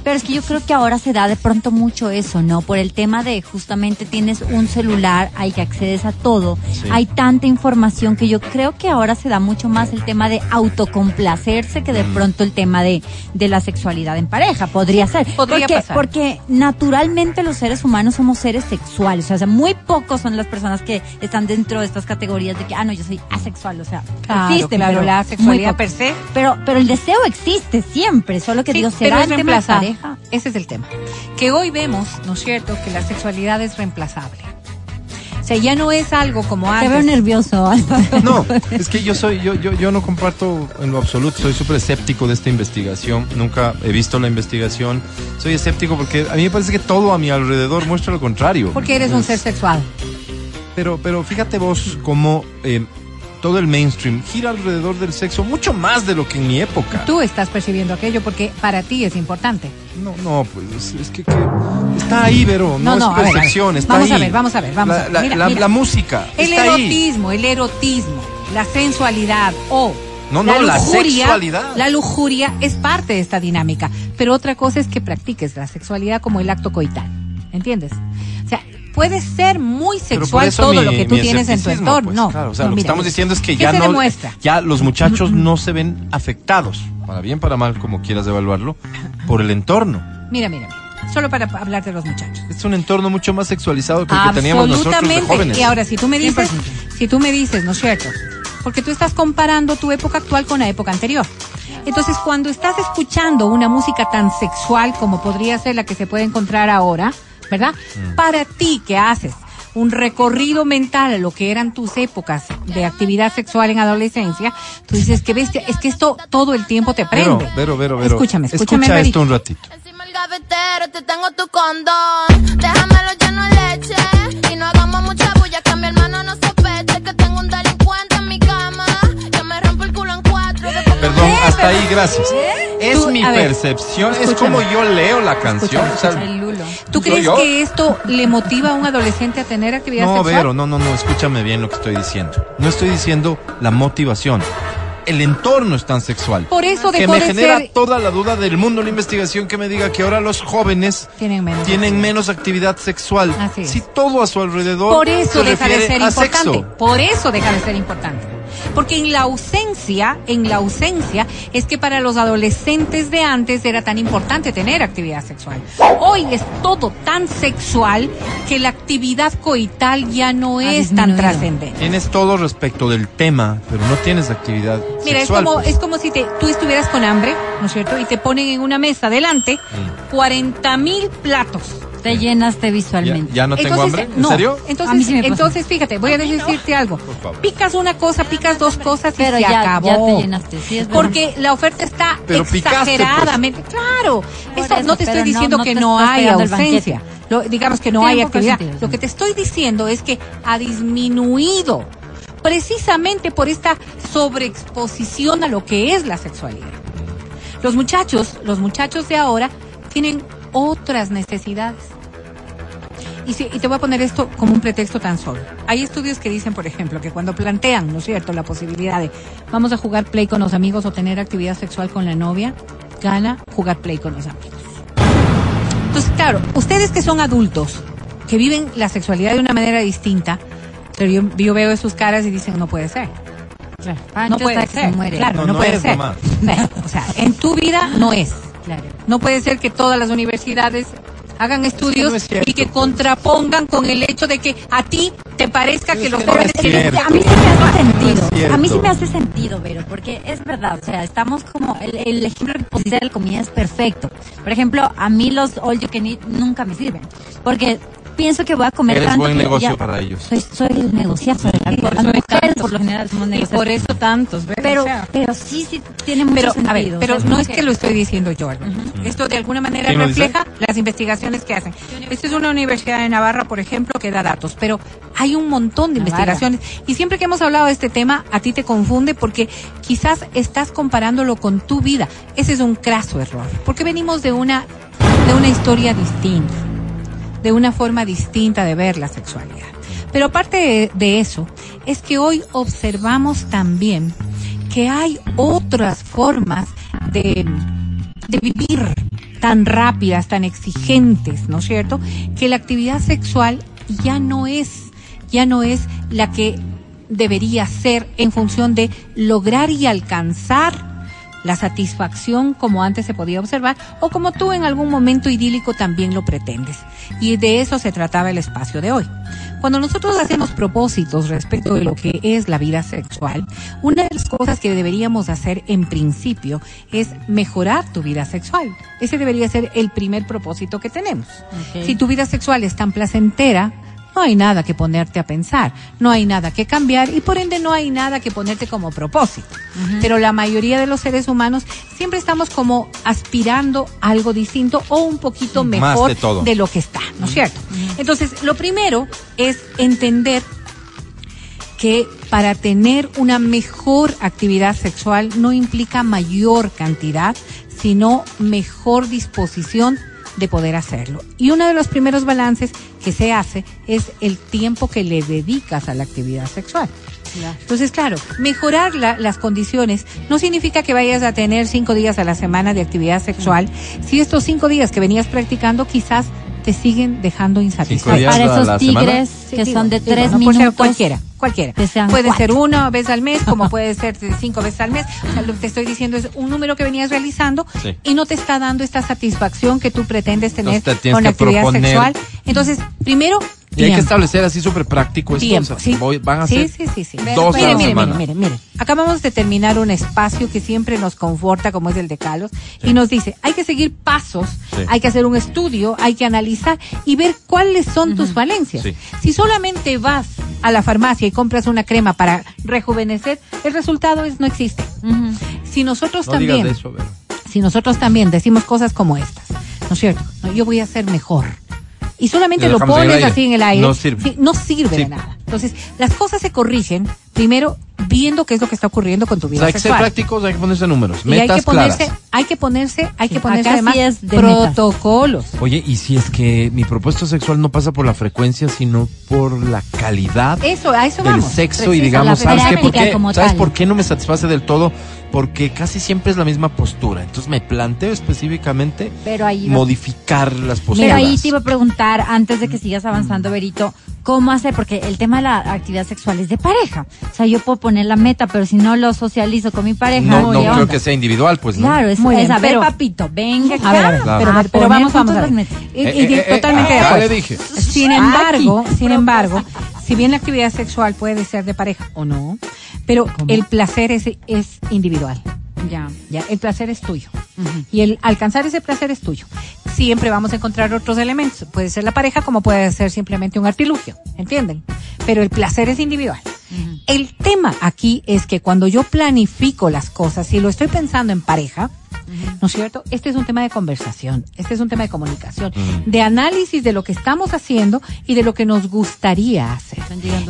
Pero es que yo creo que ahora se da de pronto mucho eso, ¿no? Por el tema de justamente tienes un celular, hay que accedes a todo, Sí. hay tanta información que yo creo que ahora se da mucho más el tema de autocomplacerse que de Mm. pronto el tema de, de la sexualidad en pareja. Podría ser. Podría porque, pasar. porque naturalmente los seres humanos somos seres sexuales. O sea, muy pocos son las personas que están dentro de estas categorías de que, ah, no, yo soy asexual. O sea, Claro, existe, claro, pero la muy sexualidad per se. Pero, pero el deseo existe siempre, solo que Sí, Dios el tema de reemplazable. Pareja. Ese es el tema. Que hoy vemos, ¿no es cierto?, que la sexualidad es reemplazable. O sea, ya no es algo como Te veo antes. nervioso, Álvaro. No, es que yo soy, yo, yo, yo no comparto en lo absoluto, soy súper escéptico de esta investigación, nunca he visto la investigación, soy escéptico porque a mí me parece que todo a mi alrededor muestra lo contrario. Porque eres un ser sexual. Pero, pero fíjate vos cómo eh, todo el mainstream gira alrededor del sexo mucho más de lo que en mi época. Tú estás percibiendo aquello porque para ti es importante. No, no, pues es que, que está ahí, pero no, No, no, es a ver. percepción, está Vamos ahí. a ver, vamos a ver, vamos la, a ver. la- Mira, la- mira. la música El está ahí. erotismo, el erotismo, la sensualidad o No, no, la sexualidad. La lujuria es parte de esta dinámica, pero otra cosa es que practiques la sexualidad como el acto coital. ¿Entiendes? O sea, puede ser muy sexual todo mi- lo que tú tienes en tu entorno. pues, no, claro, o sea, no, lo que estamos diciendo es que ¿qué ya se no, demuestra? ya los muchachos no se ven afectados, para bien, para mal, como quieras evaluarlo, por el entorno. Mira, mira, mira. Solo para hablar de los muchachos. Es un entorno mucho más sexualizado que el que teníamos nosotros de Absolutamente. jóvenes. Y ahora, si tú me dices, si tú me dices, ¿no es cierto? Porque tú estás comparando tu época actual con la época anterior. Entonces, cuando estás escuchando una música tan sexual como podría ser la que se puede encontrar ahora, ¿verdad? Mm. Para ti que haces un recorrido mental a lo que eran tus épocas de actividad sexual en adolescencia, tú dices que bestia, es que esto todo el tiempo te prende. Vero, Vero, Vero. Escúchame, escúchame. Escucha esto un ratito. Encima el gavetero te tengo tu condón. Déjamelo lleno de leche. Y no hagamos mucha bulla que mi hermano no sospeche que tengo un delincuente Perdón, hasta ahí, gracias. Es Tú, mi ver, percepción, es como yo leo la canción. ¿Tú ¿Soy crees yo? que esto le motiva a un adolescente a tener actividad No, sexual? Vero, no, no, no, escúchame bien lo que estoy diciendo. No estoy diciendo la motivación. El entorno es tan sexual. Por eso que me de genera ser- toda la duda del mundo la investigación que me diga que ahora los jóvenes Tienen menos tienen actividad. menos actividad sexual. Así es. Si todo a su alrededor Por eso se deja de ser importante. sexo. Por eso deja de ser importante. Porque en la ausencia, en la ausencia, es que para los adolescentes de antes era tan importante tener actividad sexual. Hoy es todo tan sexual que la actividad coital ya no Ha es tan trascendente. Tienes todo respecto del tema, pero no tienes actividad Mira, sexual. es como, pues. es como si te, tú estuvieras con hambre, ¿no es cierto? Y te ponen en una mesa delante Mm. 40 mil platos. Te llenaste ¿Ya, visualmente. ya no tengo Entonces, hambre? ¿En no, serio? Entonces, A mí sí me pasa. entonces fíjate, voy a decirte algo. Por favor. Picas una cosa, picas dos cosas y Pero se ya, acabó. ya te llenaste, sí, es verdad. Porque la oferta está Pero picaste, pues. exageradamente. Claro, no te estoy diciendo no que no hay ausencia. Lo- digamos que no hay actividad. sentido, Lo que te estoy diciendo es que ha disminuido precisamente por esta sobreexposición a lo que es la sexualidad. Los muchachos, los muchachos de ahora tienen otras necesidades. Y, si- y te voy a poner esto como un pretexto tan solo. Hay estudios que dicen, por ejemplo, que cuando plantean, ¿no es cierto?, la posibilidad de vamos a jugar play con los amigos o tener actividad sexual con la novia, gana jugar play con los amigos. Entonces, claro, ustedes que son adultos, que viven la sexualidad de una manera distinta, pero yo, yo veo sus caras y dicen, no puede ser. No puede ser. se muere. Claro, No, no, no puede ser. mamá. (laughs) O sea, en tu vida no es. Claro. No puede ser que todas las universidades hagan estudios no es cierto. y que contrapongan con el hecho de que a ti te parezca que los no jóvenes quieren. A mí sí me hace sentido. A mí sí me hace sentido, Vero, porque es verdad. O sea, estamos como. El, el ejemplo que pusiste de la comida es perfecto. Por ejemplo, a mí los all you can eat nunca me sirven. Porque pienso que voy a comer Eres tanto buen negocio ya- para ellos. Soy, soy el negociazo. de la Y por mujeres, lo general, somos Y por eso tantos, ¿ves? Pero, O sea, pero sí, sí, tiene mucho pero, sentido. a ver, pero O sea, no es que lo estoy diciendo yo. Esto de alguna manera refleja las investigaciones que hacen. Esta es una universidad de Navarra, por ejemplo, que da datos, pero hay un montón de Navarra. investigaciones. Y siempre que hemos hablado de este tema, a ti te confunde porque quizás estás comparándolo con tu vida. Ese es un craso error, porque venimos de una, de una historia distinta, de una forma distinta de ver la sexualidad. Pero aparte de, eso, es que hoy observamos también que hay otras formas de, de vivir tan rápidas, tan exigentes, ¿no es cierto? Que la actividad sexual ya no es, ya no es la que debería ser en función de lograr y alcanzar la satisfacción como antes se podía observar o como tú en algún momento idílico también lo pretendes. Y de eso se trataba el espacio de hoy. Cuando nosotros hacemos propósitos respecto de lo que es la vida sexual, una de las cosas que deberíamos hacer en principio es mejorar tu vida sexual. Ese debería ser el primer propósito que tenemos. Si tu vida sexual es tan placentera, no hay nada que ponerte a pensar, no hay nada que cambiar y por ende no hay nada que ponerte como propósito. Pero la mayoría de los seres humanos siempre estamos como aspirando a algo distinto o un poquito mejor de todo. lo que está, ¿no es cierto? Entonces, lo primero es entender que para tener una mejor actividad sexual no implica mayor cantidad, sino mejor disposición de poder hacerlo. Y uno de los primeros balances que se hace es el tiempo que le dedicas a la actividad sexual. Entonces, claro, mejorar la- las condiciones no significa que vayas a tener cinco días a la semana de actividad sexual. Si estos cinco días que venías practicando quizás te siguen dejando insatisfecho. Para esos tigres Sí, que digo, son de digo, tres no ser minutos. cualquiera, cualquiera. puede ser una vez al mes, como (laughs) puede ser cinco veces al mes. O sea, lo que te estoy diciendo es un número que venías realizando Sí. y no te está dando esta satisfacción que tú pretendes tener Entonces te tienes con la actividad proponer. sexual. Entonces, primero, Y hay que establecer así súper práctico esto. Tiempo, o sea, sí. voy- van a sí, ser sí, sí, sí. dos a mire, la mire, semana. mire, mire, mire. Acabamos de terminar un espacio que siempre nos conforta, como es el de Carlos, y nos dice, hay que seguir pasos, Sí. hay que hacer un estudio, hay que analizar y ver cuáles son tus falencias. Sí. Si solamente vas a la farmacia y compras una crema para rejuvenecer, el resultado es no existe. Si nosotros No también digas de eso, Vero. si nosotros también decimos cosas como estas, ¿no es cierto? No, yo voy a ser mejor. Y solamente lo pones así en el aire. No sirve. sí, no sirve de nada. Entonces, las cosas se corrigen primero viendo qué es lo que está ocurriendo con tu O vida sea, hay que ser prácticos, hay que ponerse números. y hay Metas que ponerse, claras. hay que ponerse, hay que ponerse acá además sí es de metas. protocolos. Oye, y si es que mi propuesta sexual no pasa por la frecuencia, sino por la calidad Eso, a eso del vamos. sexo y digamos, ¿sabes qué? ¿Por qué, ¿Sabes por qué no me satisface del todo? Porque casi siempre es la misma postura. Entonces me planteo específicamente Pero ahí modificar las posturas. Pero ahí te iba a preguntar, antes de que sigas avanzando, Berito, ¿cómo hacer? Porque el tema de la actividad sexual es de pareja. O sea, yo puedo poner la meta, pero si no lo socializo con mi pareja, no, no ¿qué creo onda? que sea individual, pues no. Claro, es, Muy es a ver, pero- papito, venga A ver, a ver, Claro. pero, vamos, a ver. Y, Eh, y eh, eh, totalmente eh, de ya acuerdo. le dije. Sin embargo, Aquí. sin embargo, si bien la actividad sexual puede ser de pareja o no, pero el placer es, es individual. Ya. Ya, el placer es tuyo. Y el alcanzar ese placer es tuyo. Siempre vamos a encontrar otros elementos. Puede ser la pareja como puede ser simplemente un artilugio. ¿Entienden? Pero el placer es individual. El tema aquí es que cuando yo planifico las cosas, si lo estoy pensando en pareja, ¿no es cierto? Este es un tema de conversación, este es un tema de comunicación, de análisis de lo que estamos haciendo y de lo que nos gustaría hacer.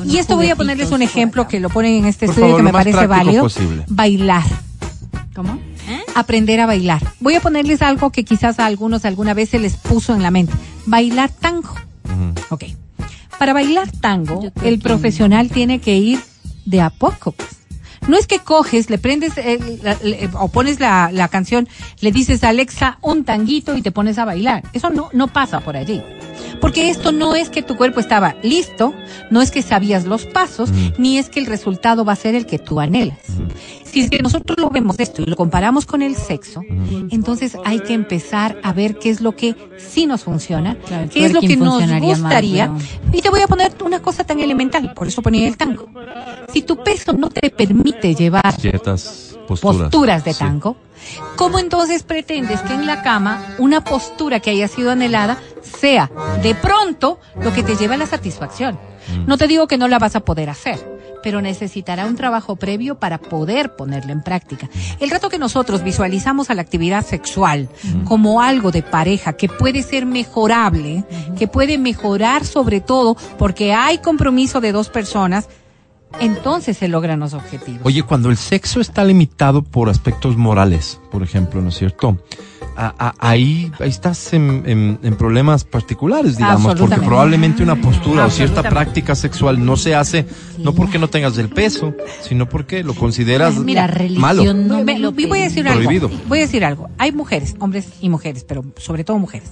Y esto voy a ponerles un ejemplo que lo ponen en este Por estudio favor, que me parece válido. posible. Bailar ¿Cómo? aprender a bailar. Voy a ponerles algo que quizás a algunos alguna vez se les puso en la mente. Bailar tango. Ok. Para bailar tango, el que- profesional tiene que ir de a poco. pues. No es que coges, le prendes el- la- le- o pones la, la canción, le dices a Alexa un tanguito y te pones a bailar. Eso no, no pasa por allí. Porque esto no es que tu cuerpo estaba listo, no es que sabías los pasos, ni es que el resultado va a ser el que tú anhelas. Si es que nosotros lo vemos esto y lo comparamos con el sexo, entonces hay que empezar a ver qué es lo que sí nos funciona, Claro, qué es lo que nos más, gustaría. pero- Y te voy a poner una cosa tan elemental, por eso ponía el tango. Si tu peso no te permite llevar Ciertas posturas. posturas de Sí. tango, ¿cómo entonces pretendes que en la cama una postura que haya sido anhelada sea de pronto lo que te lleva a la satisfacción? Mm. No te digo que no la vas a poder hacer, pero necesitará un trabajo previo para poder ponerla en práctica. El rato que nosotros visualizamos a la actividad sexual como algo de pareja que puede ser mejorable, que puede mejorar sobre todo porque hay compromiso de dos personas, entonces se logran los objetivos. Oye, cuando el sexo está limitado por aspectos morales, por ejemplo, ¿no es cierto? A- a- ahí, ahí estás en, en- en problemas particulares, digamos, porque probablemente una postura o cierta práctica sexual no se hace, no porque no tengas el peso, sino porque lo consideras Mira, religión malo. no me lo voy a decir Prohibido. algo. Voy a decir algo. Hay mujeres, hombres y mujeres, pero sobre todo mujeres,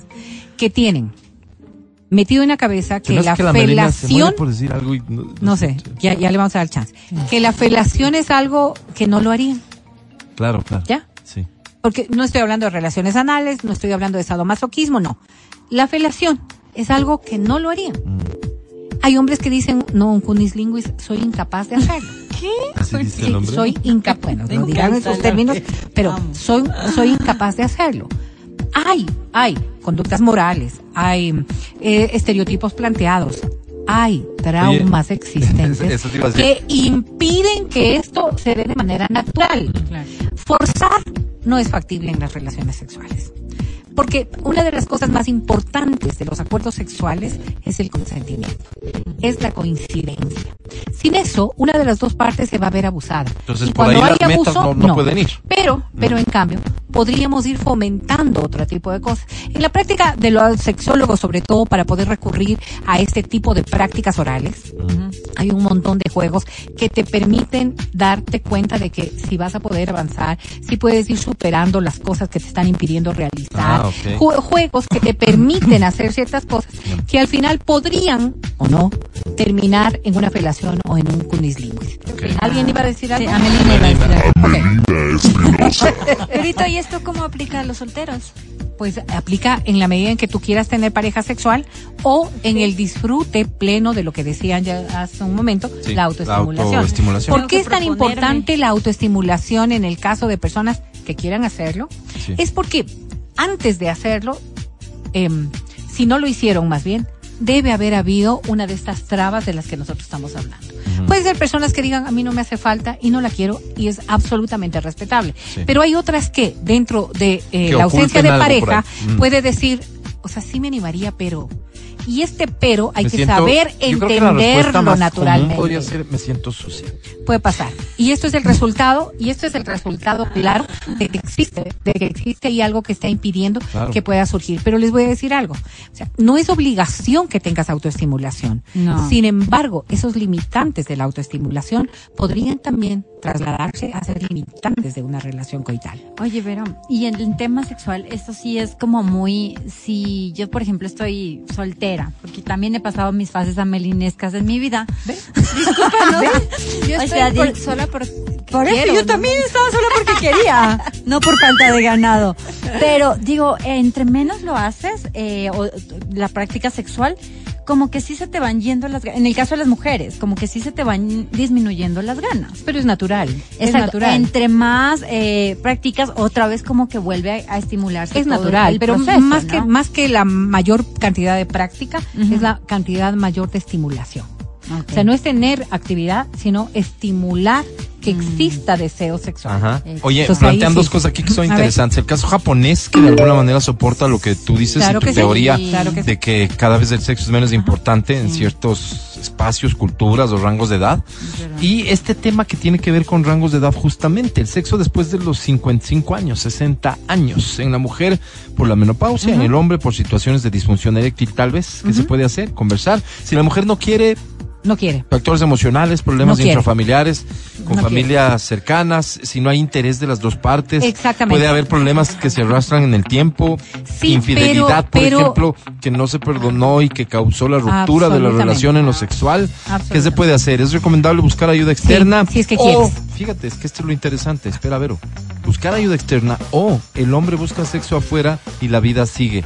que tienen metido en la cabeza que la que la felación, por decir algo y no, no sé, ya, ya le vamos a dar chance, que la felación es algo que no lo harían, Claro, claro. ¿ya? Porque no estoy hablando de relaciones anales, no estoy hablando de sadomasoquismo, no. La felación es algo que no lo harían. Mm. Hay hombres que dicen, no, un cunislinguis, soy incapaz de hacerlo. Así dice Sí, soy incapaz, (laughs) bueno, Me no dirán esos términos, pero soy, soy (laughs) incapaz de hacerlo. Hay, hay conductas morales, hay eh, estereotipos planteados, hay traumas (laughs) existentes que impiden que esto se dé de manera natural. Forzar no es factible en las relaciones sexuales. Porque una de las cosas más importantes de los acuerdos sexuales es el consentimiento, es la coincidencia. Sin eso, una de las dos partes se va a ver abusada. Entonces, Y por cuando ahí hay las metas abuso, no- no pueden ir. Pero, pero en cambio, podríamos ir fomentando otro tipo de cosas. En la práctica de los sexólogos, sobre todo para poder recurrir a este tipo de prácticas orales, hay un montón de juegos que te permiten darte cuenta de que si vas a poder avanzar, si puedes ir superando las cosas que te están impidiendo realizar. Ah, ok. Ju- juegos que te permiten hacer ciertas cosas que al final podrían o no terminar en una felación o en un cunislinguis. ¿Alguien iba a decir algo? Sí, Amelina iba a decir algo. (laughs) Perito, ¿y esto cómo aplica a los solteros? Pues aplica en la medida en que tú quieras tener pareja sexual o en el disfrute pleno de lo que decían ya hace un momento, Sí, la autoestimulación. la autoestimulación. ¿Por qué es tan importante la autoestimulación en el caso de personas que quieran hacerlo? Sí. Es porque antes de hacerlo, em, si no lo hicieron más bien, debe haber habido una de estas trabas de las que nosotros estamos hablando. Puede ser personas que digan, a mí no me hace falta y no la quiero y es absolutamente respetable. Sí. Pero hay otras que dentro de eh, la ausencia de pareja puede decir, o sea, sí me animaría, pero... Y este pero hay Me que siento- saber entenderlo naturalmente. podría ser, me siento sucia. Puede pasar. Y esto es el resultado, y esto es el resultado claro de que existe, de que existe ahí algo que está impidiendo Claro. que pueda surgir. Pero les voy a decir algo. O sea, no es obligación que tengas autoestimulación. No. Sin embargo, esos limitantes de la autoestimulación podrían también trasladarse a ser limitantes de una relación coital. Oye, Vero, y en el tema sexual, esto sí es como muy, si yo, por ejemplo, estoy soltera, porque también he pasado mis fases amelinescas en mi vida. Disculpa, ¿no? Yo O estoy sea, por- sola por Por eso, quiero, yo ¿no? también estaba sola porque quería, no por falta de ganado. Pero digo, entre menos lo haces, eh, o la práctica sexual, como que sí se te van yendo las ganas. En el caso de las mujeres, como que sí se te van disminuyendo las ganas. Pero es natural. Es natural. Entre más eh, practicas, otra vez como que vuelve a, a estimularse. es todo natural, el pero proceso, más ¿no? que más que la mayor cantidad de práctica es la cantidad mayor de estimulación. O sea, no es tener actividad, sino estimular que exista deseo sexual. Ajá. Oye, entonces plantean ahí dos sí. cosas aquí que son interesantes. El caso japonés, que de alguna manera soporta lo que tú dices Claro y tu que sí. teoría Claro que sí. de que cada vez el sexo es menos importante en ciertos espacios, culturas o rangos de edad. Y este tema que tiene que ver con rangos de edad justamente, el sexo después de los 55 años, 60 años. En la mujer por la menopausia, en el hombre por situaciones de disfunción eréctil tal vez, ¿qué se puede hacer? Conversar. Si la mujer no quiere, No quiere. Factores emocionales, problemas No intrafamiliares, con No familias cercanas, si no hay interés de las dos partes. Exactamente. Puede haber problemas que se arrastran en el tiempo, Sí, infidelidad, pero- por pero- ejemplo, que no se perdonó y que causó la ruptura de la relación en lo sexual. ¿Qué se puede hacer? ¿Es recomendable buscar ayuda externa? si es que o, quieres. Fíjate, es que esto es lo interesante. Espera, Vero. Buscar ayuda externa o el hombre busca sexo afuera y la vida sigue.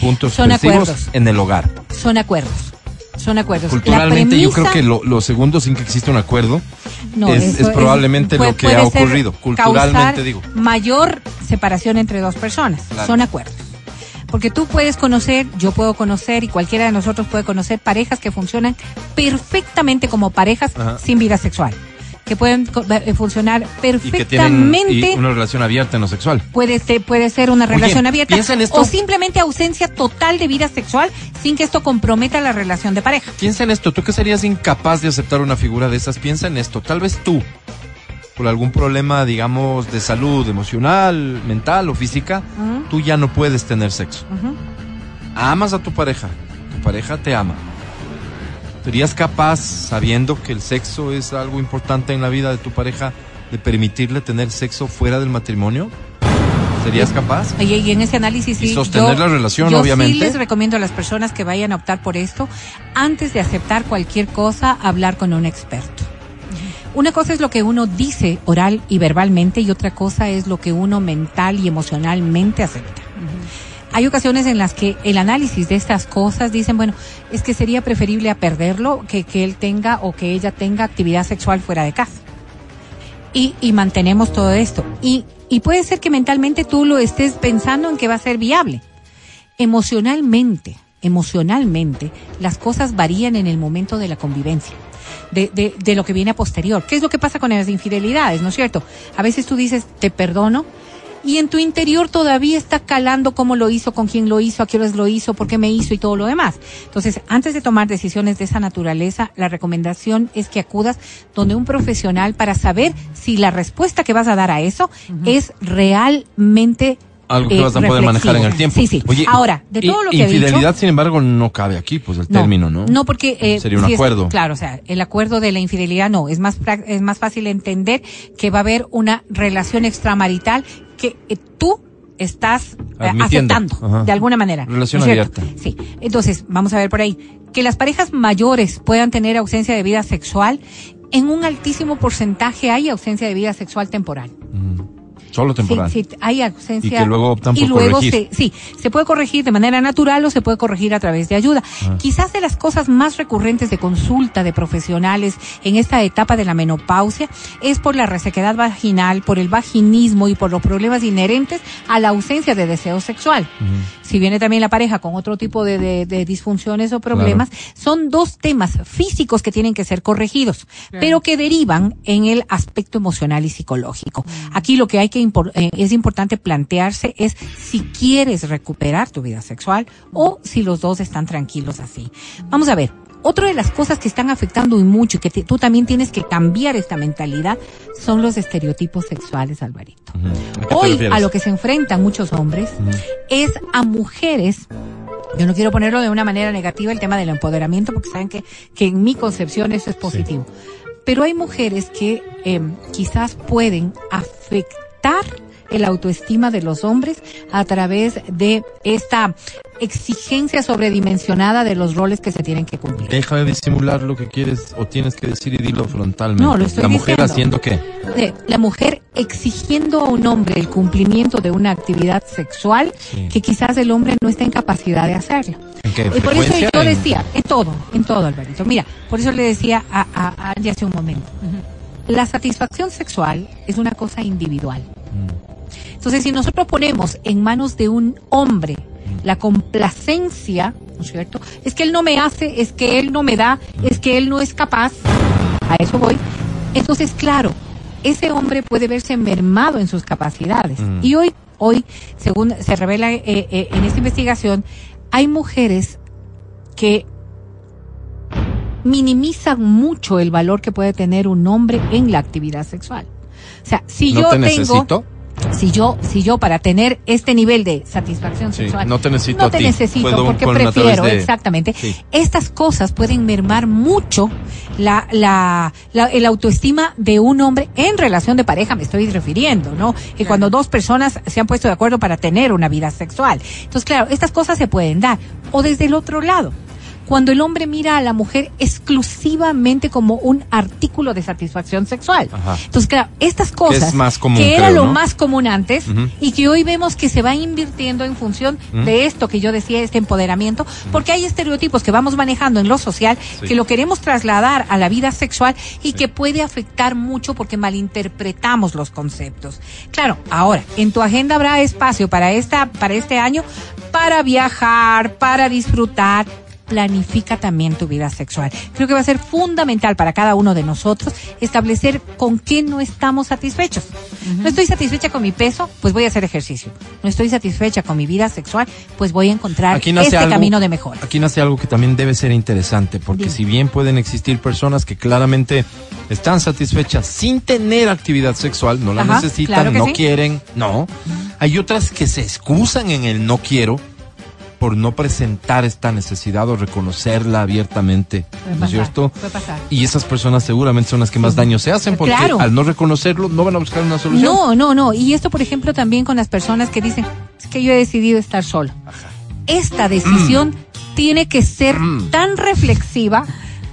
Puntos Son acuerdos. en el hogar. Son acuerdos. Son acuerdos. Culturalmente yo creo que lo, lo segundo sin que exista un acuerdo No, es, probablemente puede- lo que ha ocurrido. Culturalmente digo. Mayor separación entre dos personas. Claro. Son acuerdos. Porque tú puedes conocer, yo puedo conocer y cualquiera de nosotros puede conocer parejas que funcionan perfectamente como parejas Ajá. sin vida sexual. Que pueden eh, funcionar Y que tienen perfectamente. y una relación abierta en lo sexual. Puede ser, puede ser una Oye, relación abierta piensa en esto. o simplemente ausencia total de vida sexual sin que esto comprometa la relación de pareja. Piensa en esto, tú que serías incapaz de aceptar una figura de esas, piensa en esto. Tal vez tú, por algún problema, digamos, de salud emocional, mental o física, tú ya no puedes tener sexo. Amas a tu pareja, tu pareja te ama. ¿Serías capaz, sabiendo que el sexo es algo importante en la vida de tu pareja, de permitirle tener sexo fuera del matrimonio? ¿Serías capaz? Y, y en ese análisis Y sí, sostener la relación, yo obviamente. sí les recomiendo a las personas que vayan a optar por esto, antes de aceptar cualquier cosa, hablar con un experto. Una cosa es lo que uno dice oral y verbalmente y otra cosa es lo que uno mental y emocionalmente acepta. Hay ocasiones en las que el análisis de estas cosas dicen, bueno, es que sería preferible a perderlo que que él tenga o que ella tenga actividad sexual fuera de casa y, mantenemos todo esto. Y, y puede ser que mentalmente tú lo estés pensando en que va a ser viable. Emocionalmente, emocionalmente, las cosas varían en el momento de la convivencia. De, de, de lo que viene a posterior. ¿Qué es lo que pasa con las infidelidades, no es cierto? A veces tú dices, te perdono, y en tu interior todavía está calando cómo lo hizo, con quién lo hizo, a qué horas lo hizo, por qué me hizo y todo lo demás. Entonces, antes de tomar decisiones de esa naturaleza, la recomendación es que acudas donde un profesional para saber si la respuesta que vas a dar a eso es realmente Algo que eh, vas a poder manejar en el tiempo. Sí, sí. Oye, Ahora, de todo lo que ha dicho, Infidelidad, sin embargo, no cabe aquí, pues el término, ¿no? no, porque eh, Sería un si es- acuerdo. claro, o sea, el acuerdo de la infidelidad no. Es más es más fácil entender que va a haber una relación extramarital que eh, tú estás eh, aceptando Ajá. de alguna manera. Relación abierta. Sí. Entonces, vamos a ver por ahí que las parejas mayores puedan tener ausencia de vida sexual. En un altísimo porcentaje hay ausencia de vida sexual temporal. Solo temporal. Sí, sí, hay ausencia. Y que luego optan y por luego corregir. Se, sí, se puede corregir de manera natural o se puede corregir a través de ayuda. Ah. Quizás de las cosas más recurrentes de consulta de profesionales en esta etapa de la menopausia es por la resequedad vaginal, por el vaginismo y por los problemas inherentes a la ausencia de deseo sexual. Si viene también la pareja con otro tipo de, de- de disfunciones o problemas, son dos temas físicos que tienen que ser corregidos, pero que derivan en el aspecto emocional y psicológico. Aquí lo que hay que impor- eh, es importante plantearse es si quieres recuperar tu vida sexual o si los dos están tranquilos así. Vamos a ver. Otra de las cosas que están afectando y mucho y que te- tú también tienes que cambiar esta mentalidad son los estereotipos sexuales, Alvarito. Ujú. ¿A qué te Hoy a lo que se enfrentan muchos hombres es a mujeres. Yo no quiero ponerlo de una manera negativa el tema del empoderamiento porque saben que, que en mi concepción eso es positivo. Pero hay mujeres que eh, quizás pueden afectar el autoestima de los hombres a través de esta exigencia sobredimensionada de los roles que se tienen que cumplir. Deja de disimular lo que quieres o tienes que decir y dilo frontalmente. No, lo estoy La mujer diciendo. haciendo qué? de la mujer exigiendo a un hombre el cumplimiento de una actividad sexual Sí. que quizás el hombre no está en capacidad de hacerlo. ¿En qué? Y por eso yo En- decía, en todo, en todo, Alvarito. Mira, por eso le decía a, a, a Angie hace un momento, la satisfacción sexual es una cosa individual. Entonces, si nosotros ponemos en manos de un hombre la complacencia, ¿no es cierto? Es que él no me hace, es que él no me da, es que él no es capaz, a eso voy. Entonces, claro, ese hombre puede verse mermado en sus capacidades. Mm. Y hoy, hoy, según se revela eh, eh, en esta investigación, hay mujeres que minimizan mucho el valor que puede tener un hombre en la actividad sexual. O sea, si ¿No yo te tengo necesito? Si yo, si yo para tener este nivel de satisfacción Sí, sexual no te necesito no a te ti. necesito Puedo porque a prefiero, de- exactamente. Sí. Estas cosas pueden mermar mucho la, la, la, el autoestima de un hombre en relación de pareja, me estoy refiriendo, ¿no? Que cuando dos personas se han puesto de acuerdo para tener una vida sexual. Entonces, claro, estas cosas se pueden dar. O desde el otro lado. Cuando el hombre mira a la mujer exclusivamente como un artículo de satisfacción sexual. Ajá. Entonces, claro, estas cosas es más común, que era creo, lo más común antes y que hoy vemos que se va invirtiendo en función de esto que yo decía, este empoderamiento, porque hay estereotipos que vamos manejando en lo social Sí. que lo queremos trasladar a la vida sexual y que puede afectar mucho porque malinterpretamos los conceptos. Claro, ahora, en tu agenda habrá espacio para esta para este año para viajar, para disfrutar, planifica también tu vida sexual. Creo que va a ser fundamental para cada uno de nosotros establecer con qué no estamos satisfechos. No estoy satisfecha con mi peso, pues voy a hacer ejercicio. No estoy satisfecha con mi vida sexual, pues voy a encontrar Aquí nace este algo- camino de mejora. Aquí nace algo que también debe ser interesante, porque Dime. si bien pueden existir personas que claramente están satisfechas sin tener actividad sexual, no la Ajá, necesitan, claro no sí. quieren, no. Hay otras que se excusan en el no quiero por no presentar esta necesidad o reconocerla abiertamente, Puede ¿no es cierto? puede pasar. Y esas personas seguramente son las que más daño se hacen, porque Claro. al no reconocerlo no van a buscar una solución. No, no, no. Y esto, por ejemplo, también con las personas que dicen, es que yo he decidido estar solo. Esta decisión tiene que ser Mm. tan reflexiva,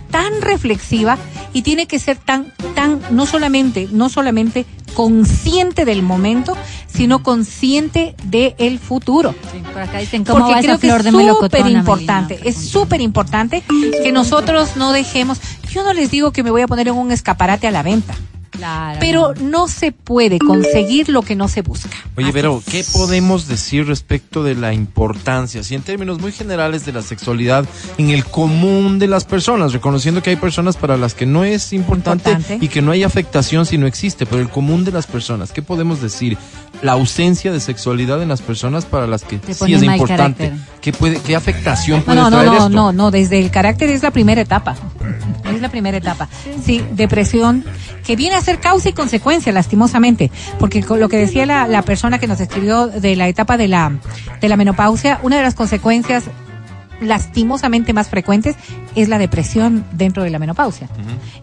tan reflexiva y tiene que ser tan, tan, no solamente, no solamente consciente del momento, sino consciente del futuro. Sí, por acá dicen, ¿cómo Porque va creo esa que es de súper importante, es súper importante que nosotros no dejemos, yo no les digo que me voy a poner en un escaparate a la venta, Claro. pero no se puede conseguir lo que no se busca. Oye, Vero, ¿qué podemos decir respecto de la importancia, si en términos muy generales de la sexualidad en el común de las personas, reconociendo que hay personas para las que no es importante, Importante. y que no hay afectación si no existe, pero el común de las personas, ¿qué podemos decir? La ausencia de sexualidad en las personas para las que Te sí es importante. carácter. ¿Qué, puede, ¿Qué afectación No, puede no, no, traer no, esto? no, no, desde el carácter es la primera etapa. Es la primera etapa. Sí, depresión, que viene a ser causa y consecuencia, lastimosamente. Porque lo que decía la, la persona que nos escribió de la etapa de la, de la menopausia, una de las consecuencias lastimosamente más frecuentes es la depresión dentro de la menopausia.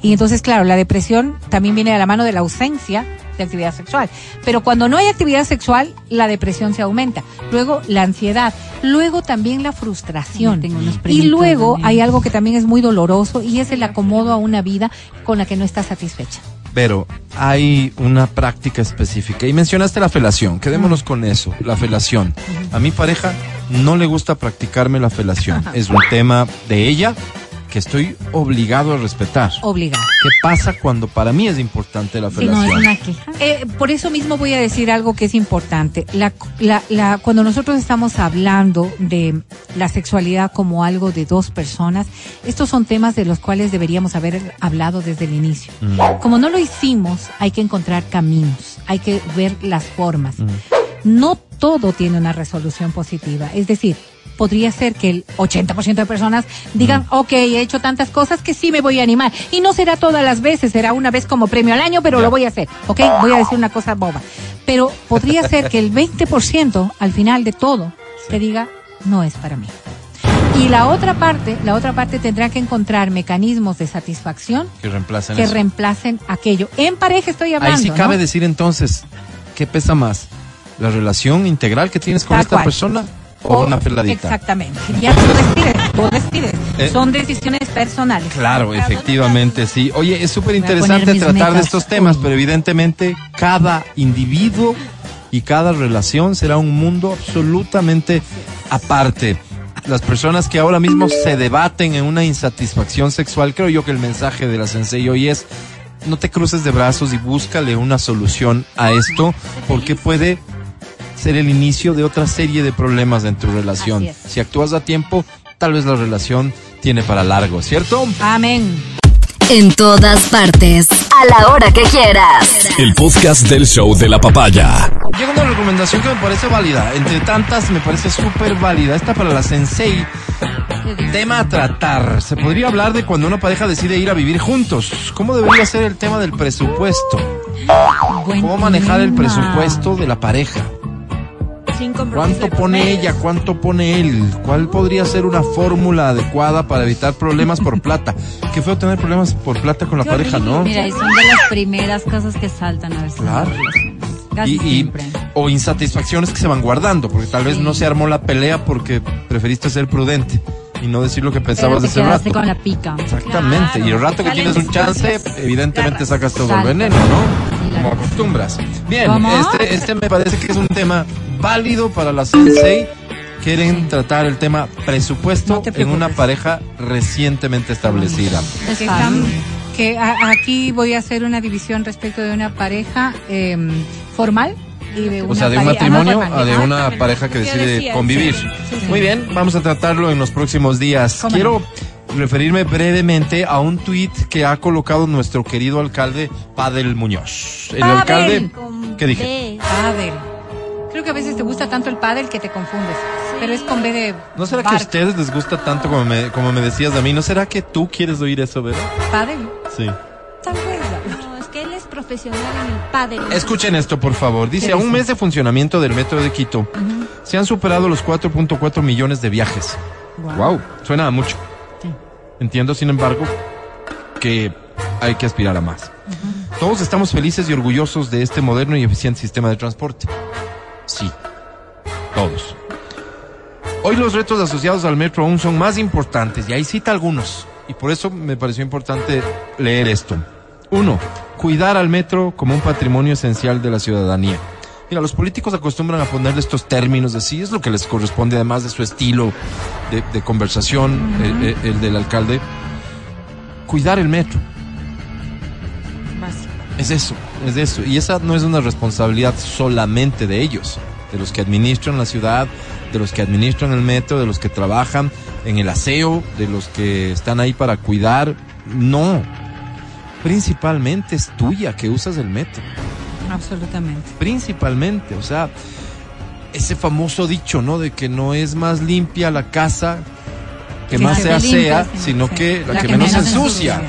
Y entonces, claro, la depresión también viene de la mano de la ausencia de actividad sexual. Pero cuando no hay actividad sexual, la depresión se aumenta. Luego la ansiedad. Luego también la frustración. Y luego también. hay algo que también es muy doloroso y es el acomodo a una vida con la que no está satisfecha. Pero hay una práctica específica. Y mencionaste la felación. Quedémonos con eso, la felación. A mi pareja no le gusta practicarme la felación. (laughs) Es un tema de ella que estoy obligado a respetar. Obligado. ¿Qué pasa cuando para mí es importante la Sí, no, es felación? una queja. Eh, por eso mismo voy a decir algo que es importante. La, la, la, cuando nosotros estamos hablando de la sexualidad como algo de dos personas, estos son temas de los cuales deberíamos haber hablado desde el inicio. Como no lo hicimos, hay que encontrar caminos, hay que ver las formas. No todo tiene una resolución positiva. Es decir, podría ser que el 80% de personas digan, ok, he hecho tantas cosas que sí me voy a animar. Y no será todas las veces, será una vez como premio al año, pero lo voy a hacer. Ok, voy a decir una cosa boba. Pero podría ser que el 20% al final de todo te diga, no es para mí. Y la otra parte, la otra parte tendrá que encontrar mecanismos de satisfacción Que reemplacen que eso. reemplacen aquello. En pareja estoy hablando. Ahí sí ¿no? cabe decir entonces, ¿qué pesa más? ¿La relación integral que tienes con esta cual. persona o, una peladita? Exactamente. Ya tú decides, tú decides. Eh. Son decisiones personales. Claro, efectivamente, sí. Oye, es súper interesante tratar de estos temas, pero evidentemente cada individuo y cada relación será un mundo absolutamente aparte. Las personas que ahora mismo se debaten en una insatisfacción sexual, creo yo que el mensaje de la sensei hoy es no te cruces de brazos y búscale una solución a esto, porque puede ser el inicio de otra serie de problemas en tu relación. Si actúas a tiempo, tal vez la relación tiene para largo, ¿cierto? Amén. En todas partes. A la hora que quieras. El podcast del show de la papaya. Llega una recomendación que me parece válida. Entre tantas, me parece súper válida. Esta para la sensei. Tema a tratar. Se podría hablar de cuando una pareja decide ir a vivir juntos. ¿Cómo debería ser el tema del presupuesto? Buen ¿Cómo manejar el presupuesto de la pareja? Sin compromiso ¿Cuánto pone ella? ¿Cuánto pone él? ¿Cuál podría ser una fórmula adecuada para evitar problemas por plata? (laughs) Qué feo tener problemas por plata con la Qué pareja, horrible. ¿no? Mira, y son de las primeras cosas que saltan a veces. Claro. Casi Y, o insatisfacciones que se van guardando, porque tal vez Sí. no se armó la pelea porque preferiste ser prudente y no decir lo que pensabas de ese rato. con la pica. Exactamente, Claro, y el rato que tienes un chance, evidentemente sacas todo el veneno, ¿no? Como acostumbras. Bien, este, este me parece que es un tema válido para la Sensei. Quieren tratar el tema presupuesto No te en una pareja recientemente establecida. Es que, están- fácil. que a- aquí voy a hacer una división respecto de una pareja eh, formal y de una O sea, de un matrimonio a de una pareja que ¿qué decide convivir. Muy bien, vamos a tratarlo en los próximos días. ¿Cómo Quiero referirme brevemente a un tuit que ha colocado nuestro querido alcalde Padel Muñoz. El Pavel. alcalde, ¿qué dije? B. Pádel. Creo que a veces te gusta tanto el pádel que te confundes. Pero es con B de. ¿No será que a ustedes les gusta tanto como me, como me decías a mí? ¿No será que tú quieres oír eso, verdad? Pádel. Sí. Tal vez. No, es que él es profesional en el pádel. Escuchen esto, por favor. Dice, ¿Qué a un mes de funcionamiento del metro de Quito, se han superado los 4.4 millones de viajes. Wow. suena a mucho. Entiendo, sin embargo, que hay que aspirar a más. Todos estamos felices y orgullosos de este moderno y eficiente sistema de transporte. Sí, todos. Hoy los retos asociados al metro aún son más importantes y ahí cita algunos. Y por eso me pareció importante leer esto. Uno, cuidar al metro como un patrimonio esencial de la ciudadanía. Mira, los políticos acostumbran a ponerle estos términos así, es lo que les corresponde además de su estilo de, de conversación, el, el- el del alcalde. Cuidar el metro. Es eso, es eso. Y esa no es una responsabilidad solamente de ellos, de los que administran la ciudad, de los que administran el metro, de los que trabajan en el aseo, de los que están ahí para cuidar. No. Principalmente es tuya que usas el metro. Absolutamente. Principalmente, o sea, ese famoso dicho, ¿no? De que no es más limpia la casa que más se se asea, sino que la, La que, que menos se menos ensucia.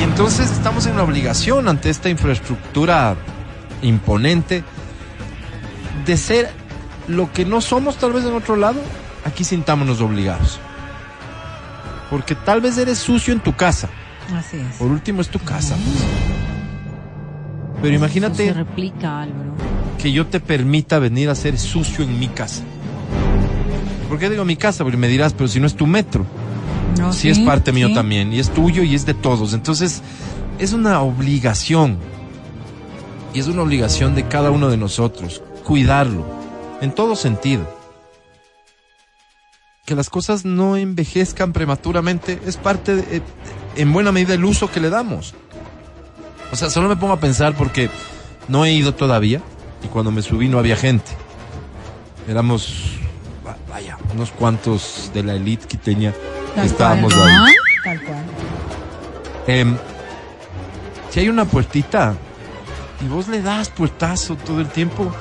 Y entonces estamos en la obligación ante esta infraestructura imponente de ser lo que no somos tal vez en otro lado, aquí sintámonos obligados. Porque tal vez eres sucio en tu casa, Así es. por último es tu casa. pues. Pero Se imagínate replica, Álvaro. que yo te permita venir a ser sucio en mi casa. ¿Por qué digo mi casa? Porque me dirás, pero si no es tu metro. No, sí es parte mío sí. también y es tuyo y es de todos. Entonces, es una obligación. Y es una obligación de cada uno de nosotros cuidarlo en todo sentido. Que las cosas no envejezcan prematuramente es parte de, eh, en buena medida del uso que le damos. O sea, solo me pongo a pensar porque no he ido todavía y cuando me subí no había gente. Éramos, va- vaya, unos cuantos de la elite quiteña que Tal estábamos cual. ahí. Tal cual. Em, si hay una puertita y vos le das puertazo todo el tiempo,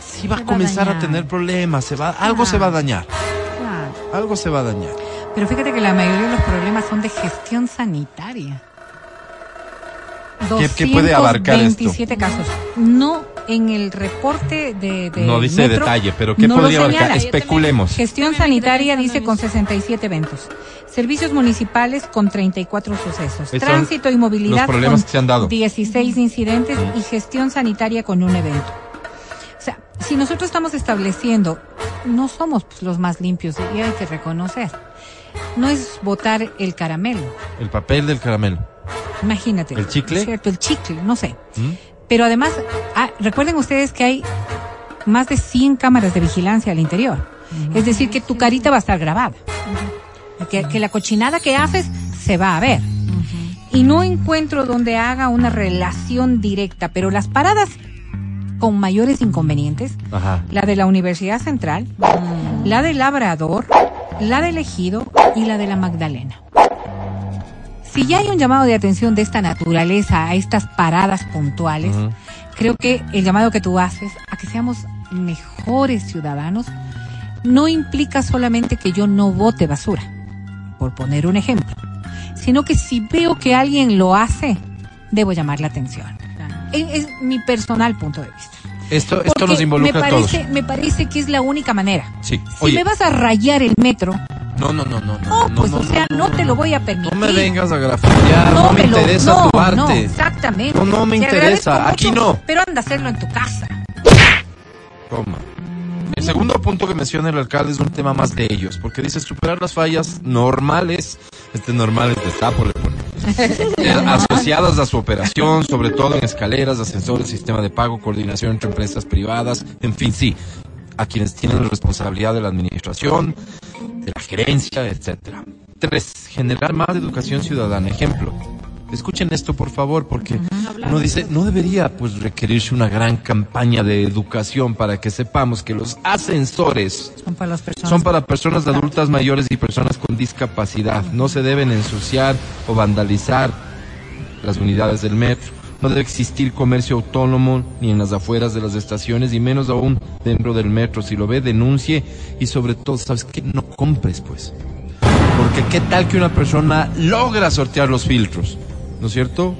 sí va a Se va a comenzar a, tener problemas, se va, algo se va a dañar, Claro. algo se va a dañar. Pero fíjate que la mayoría de los problemas son de gestión sanitaria. ¿Qué- qué puede abarcar esto? 27 casos. No en el reporte de, de no dice Metro, detalle, pero ¿qué no podría abarcar? Especulemos. Gestión sanitaria dice con eso. 67 eventos. Servicios municipales con 34 sucesos. Esos Tránsito y movilidad los problemas con que se han dado. 16 incidentes y gestión sanitaria con un evento. O sea, si nosotros estamos estableciendo, no somos pues, los más limpios y hay que reconocer. No es botar el caramelo. El papel del caramelo. Imagínate. ¿El chicle? ¿cierto? El chicle, no sé. ¿Mm? Pero además, ah, recuerden ustedes que hay más de 100 cámaras de vigilancia al interior. Es decir, que tu carita va a estar grabada. Que, que la cochinada que haces se va a ver. Y no encuentro donde haga una relación directa, pero las paradas con mayores inconvenientes, Ajá. la de la Universidad Central, la del Labrador, la del Ejido y la de la Magdalena. Si ya hay un llamado de atención de esta naturaleza a estas paradas puntuales, creo que el llamado que tú haces a que seamos mejores ciudadanos no implica solamente que yo no bote basura, por poner un ejemplo, sino que si veo que alguien lo hace, debo llamar la atención. Es, es mi personal punto de vista. Esto, esto nos involucra me a todos. parece, me parece que es la única manera. Sí. Si Oye, me vas a rayar el metro, no, no, no, no, no, no, pues no, o sea, no, te lo voy a permitir. No me vengas a grafiquear, no, me me lo- interesa no, tu arte. No, exactamente. No, no me Te interesa, aquí no. Pero anda a hacerlo en tu casa. Toma. El segundo punto que menciona el alcalde es un tema más de ellos, porque dice superar las fallas normales, este normales de tapo le pone, (laughs) eh, asociadas a su operación, sobre todo en escaleras, ascensores, sistema de pago, coordinación entre empresas privadas, en fin, sí, a quienes tienen la responsabilidad de la administración, de la gerencia, etcétera. Tres, generar más educación ciudadana. Ejemplo, escuchen esto por favor, porque uno dice, no debería pues requerirse una gran campaña de educación para que sepamos que los ascensores Son para las personas. son para personas adultas mayores y personas con discapacidad. No se deben ensuciar o vandalizar las unidades del metro. No debe existir comercio autónomo ni en las afueras de las estaciones y menos aún dentro del metro. Si lo ve, denuncie y sobre todo, ¿sabes qué? No compres, pues. Porque qué tal que una persona logra sortear los filtros, ¿no es cierto?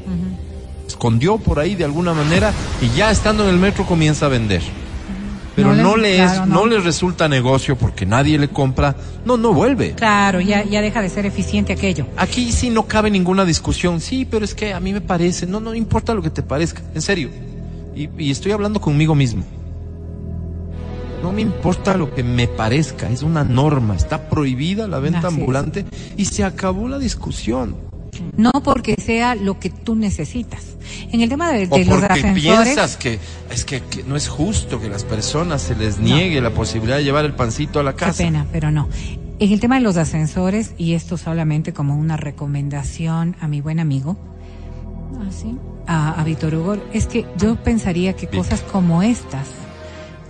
Escondió por ahí de alguna manera y ya estando en el metro comienza a vender. Pero No no, le- le, es, claro, no. no. le resulta negocio porque nadie le compra, no, no vuelve. Claro, ya, ya deja de ser eficiente aquello. Aquí sí no cabe ninguna discusión. Sí, pero es que a mí me parece. No, no importa lo que te parezca. En serio. Y, y estoy hablando conmigo mismo. No me importa lo que me parezca. Es una norma. Está prohibida la venta Así es. ambulante y se acabó la discusión. No porque sea lo que tú necesitas. En el tema de, O de los porque ascensores, piensas que es que, que no es justo que las personas se les niegue la posibilidad de llevar el pancito a la qué casa. pena, pero no. En el tema de los ascensores, y esto solamente como una recomendación a mi buen amigo, ¿Ah, sí? a, a Víctor Hugo, es que yo pensaría que cosas como estas,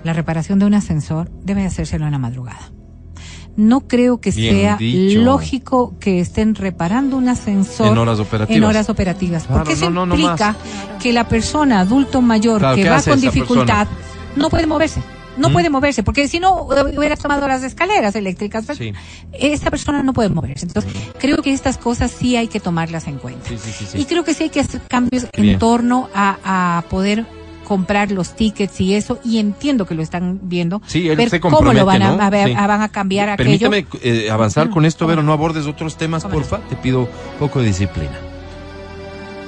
la reparación de un ascensor, debe hacérselo en la madrugada. No creo que Bien sea dicho. lógico que estén reparando un ascensor En horas operativas. en horas operativas, Claro, porque eso no, no, no implica que la persona adulto mayor Claro, que ¿qué va con dificultad no puede moverse. No ¿Mm? puede moverse, porque si no eh, hubiera tomado las escaleras eléctricas. Sí. Esta persona no puede moverse. Entonces, creo que estas cosas sí hay que tomarlas en cuenta. Sí, sí, sí, sí. Y creo que sí hay que hacer cambios bien. en torno a, a poder comprar los tickets y eso, y entiendo que lo están viendo. Sí, él ver se cómo lo van a, ¿no? a ver- Sí. a- van a cambiar aquello. Permíteme eh, avanzar con esto, pero no abordes otros temas, porfa. Te pido poco de disciplina.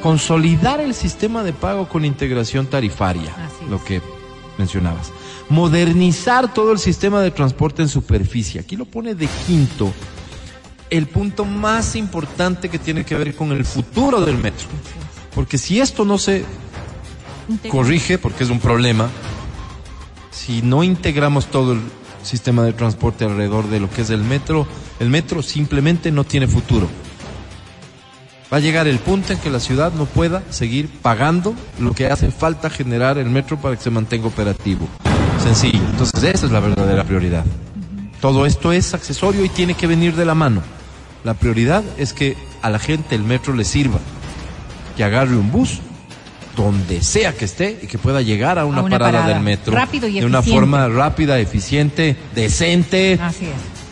Consolidar el sistema de pago con integración tarifaria, Así es. lo que mencionabas. Modernizar todo el sistema de transporte en superficie. Aquí lo pone de quinto. El punto más importante que tiene que ver con el futuro del metro. Porque si esto no se corrige, porque es un problema, si no integramos todo el sistema de transporte alrededor de lo que es el metro, el metro simplemente no tiene futuro. Va a llegar el punto en que la ciudad no pueda seguir pagando lo que hace falta generar el metro para que se mantenga operativo. Sencillo. Entonces esa es la verdadera prioridad. Todo esto es accesorio y tiene que venir de la mano. La prioridad es que a la gente el metro le sirva, que agarre un bus donde sea que esté y que pueda llegar a una, una parada, parada. del metro Rápido y de una forma rápida, eficiente, decente, Así es.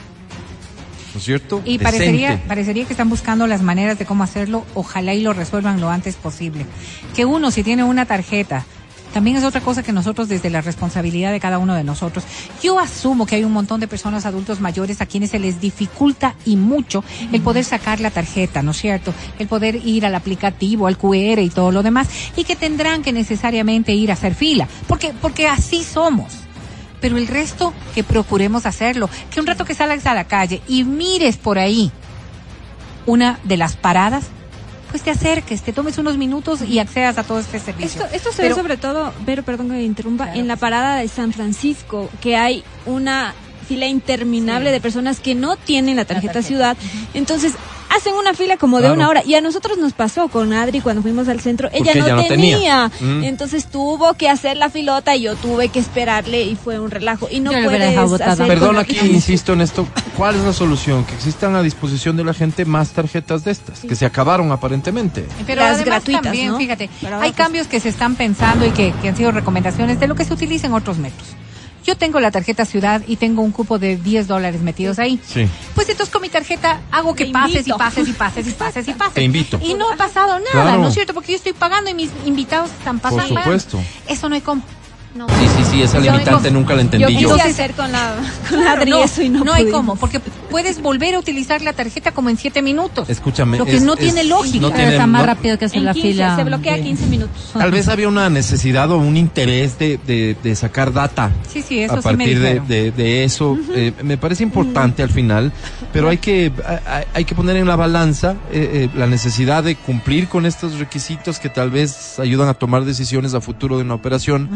¿no es cierto? Y Decente. parecería, parecería que están buscando las maneras de cómo hacerlo. Ojalá y lo resuelvan lo antes posible. Que uno, si tiene una tarjeta, también es otra cosa que nosotros desde la responsabilidad de cada uno de nosotros. Yo asumo que hay un montón de personas adultos mayores a quienes se les dificulta y mucho el poder sacar la tarjeta, ¿no es cierto? El poder ir al aplicativo, al QR y todo lo demás, y que tendrán que necesariamente ir a hacer fila, porque, porque así somos pero el resto que procuremos hacerlo. Que un rato que salgas a la calle y mires por ahí una de las paradas, pues te acerques, te tomes unos minutos y accedas a todo este servicio. Esto, esto se Pero- ve sobre todo, pero perdón que me interrumpa, Claro. en la parada de San Francisco, que hay una fila interminable Sí. de personas que no tienen la tarjeta, tarjeta. ciudad. Entonces, hacen una fila como de Claro. una hora. Y a nosotros nos pasó con Adri cuando fuimos al centro. Ella no, ella no tenía. tenía. Mm. Entonces tuvo que hacer la filota y yo tuve que esperarle y fue un relajo. Y no Yo puedes hacer Perdón, aquí insisto en esto. ¿Cuál es la solución? Que existan a disposición de la gente más tarjetas de estas, que se acabaron aparentemente. Pero Las además gratuitas, también, ¿no? fíjate, hay abajo. cambios que se están pensando y que, que han sido recomendaciones de lo que se utiliza en otros metros. Yo tengo la tarjeta ciudad y tengo un cupo de 10 dólares metidos ahí. Sí. Pues entonces con mi tarjeta hago que pases y pases y pases y pases y pases. Te invito. Y no ha pasado nada, Claro. ¿no es cierto? Porque yo estoy pagando y mis invitados están Por pasando. supuesto. Eso no hay como. No. Sí, sí, sí, esa Yo limitante nunca la Yo entendí yo. quise hacer con la, (laughs) con la Adri no, eso y no, no hay cómo, porque puedes volver a utilizar la tarjeta como en siete minutos. Escúchame. Lo que es- no es- tiene lógica. no Pero tiene- está más no- rápido que hacer En la 15, fila. se bloquea de- 15 minutos. Tal vez había una necesidad o un interés de, de, de sacar data Sí, sí, eso a sí me partir de, dijeron. de- de eso. Eh, me parece importante al final, pero hay que, hay, hay que poner en la balanza eh, eh, la necesidad de cumplir con estos requisitos que tal vez ayudan a tomar decisiones a futuro de una operación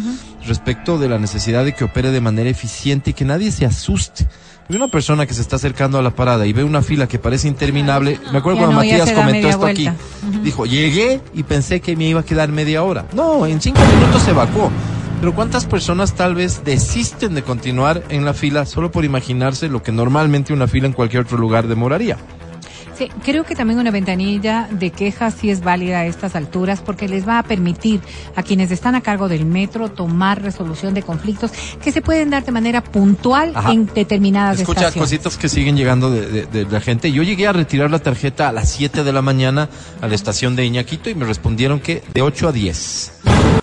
respecto de la necesidad de que opere de manera eficiente y que nadie se asuste. Porque una persona que se está acercando a la parada y ve una fila que parece interminable, me acuerdo Ya cuando no, Matías comentó esto aquí, dijo, llegué y pensé que me iba a quedar media hora. No, en cinco minutos se evacuó. Pero ¿cuántas personas tal vez desisten de continuar en la fila solo por imaginarse lo que normalmente una fila en cualquier otro lugar demoraría? Sí, creo que también una ventanilla de quejas sí es válida a estas alturas porque les va a permitir a quienes están a cargo del metro tomar resolución de conflictos que se pueden dar de manera puntual Ajá. en determinadas Escucha estaciones. cositas que siguen llegando de, de- de la gente. Yo llegué a retirar la tarjeta a las 7 de la mañana a la estación de Iñaquito y me respondieron que de 8 a 10.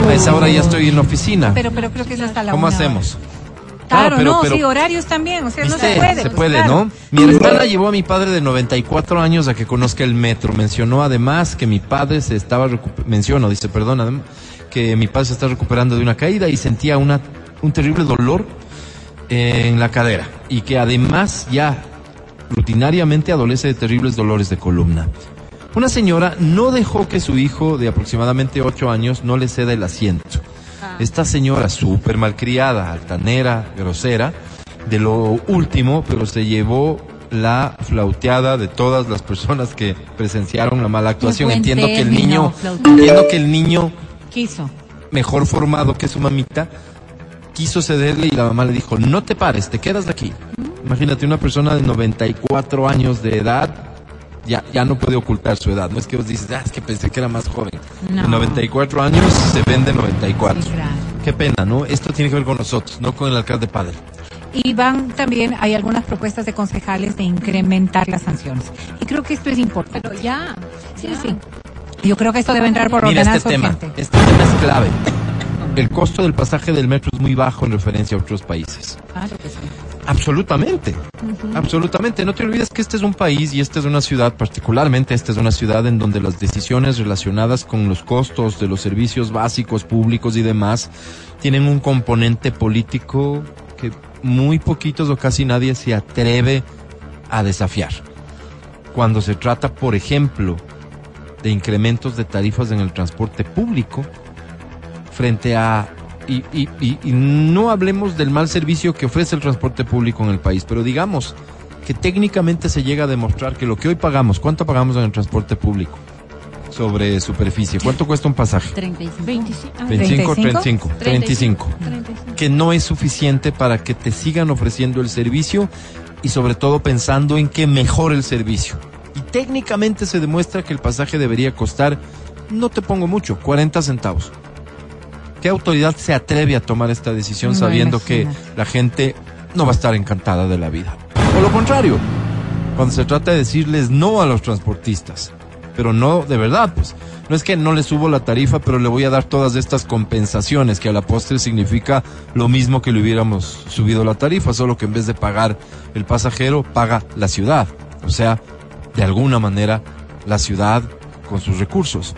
A esa hora ya estoy en la oficina. Pero, pero creo que es hasta la ¿Cómo hacemos? hora. Claro, pero- no, pero- sí, horarios también, o sea, no se puede. Se pues, puede, claro. ¿no? Mi hermana llevó a mi padre de 94 años a que conozca el metro. Mencionó además que mi padre se estaba recuperando, menciono, dice, perdón, que mi padre se está recuperando de una caída y sentía una, un terrible dolor en la cadera. Y que además ya rutinariamente adolece de terribles dolores de columna. Una señora no dejó que su hijo de aproximadamente 8 años no le ceda el asiento. Esta señora súper malcriada, altanera, grosera, de lo último, pero se llevó la flauteada de todas las personas que presenciaron la mala actuación. Entiendo que el niño, entiendo que el niño Quiso. mejor formado que su mamita quiso cederle y la mamá le dijo, no te pares, te quedas de aquí. Imagínate una persona de 94 años de edad, ya, ya no puede ocultar su edad. No es que vos dices, ah, es que pensé que era más joven. No. De 94 años se vende 94. Sí, claro. Qué pena, ¿no? Esto tiene que ver con nosotros, no con el alcalde padre. Y van también, hay algunas propuestas de concejales de incrementar las sanciones. Y creo que esto es importante. Pero ya. Sí, sí. Yo creo que esto debe entrar por Mira este tema, urgente. este tema es clave. El costo del pasaje del metro es muy bajo en referencia a otros países. Claro que sí. Absolutamente, absolutamente. No te olvides que este es un país y esta es una ciudad, particularmente esta es una ciudad en donde las decisiones relacionadas con los costos de los servicios básicos, públicos y demás, tienen un componente político que muy poquitos o casi nadie se atreve a desafiar. Cuando se trata, por ejemplo, de incrementos de tarifas en el transporte público, frente a y, y- y- y no hablemos del mal servicio que ofrece el transporte público en el país, pero digamos que técnicamente se llega a demostrar que lo que hoy pagamos, ¿cuánto pagamos en el transporte público? Sobre superficie, ¿cuánto cuesta un pasaje? 35. 25. ah, 25, 35, 35, 35. 35. Que no es suficiente para que te sigan ofreciendo el servicio y sobre todo pensando en que mejore el servicio. Y técnicamente se demuestra que el pasaje debería costar, no te pongo mucho, 40 centavos. ¿Qué autoridad se atreve a tomar esta decisión No, sabiendo que la gente no va a estar encantada de la vida? O lo contrario, cuando se trata de decirles no a los transportistas, pero no de verdad, pues. No es que no le subo la tarifa, pero le voy a dar todas estas compensaciones, que a la postre significa lo mismo que le hubiéramos subido la tarifa, solo que en vez de pagar el pasajero, paga la ciudad. O sea, de alguna manera, la ciudad con sus recursos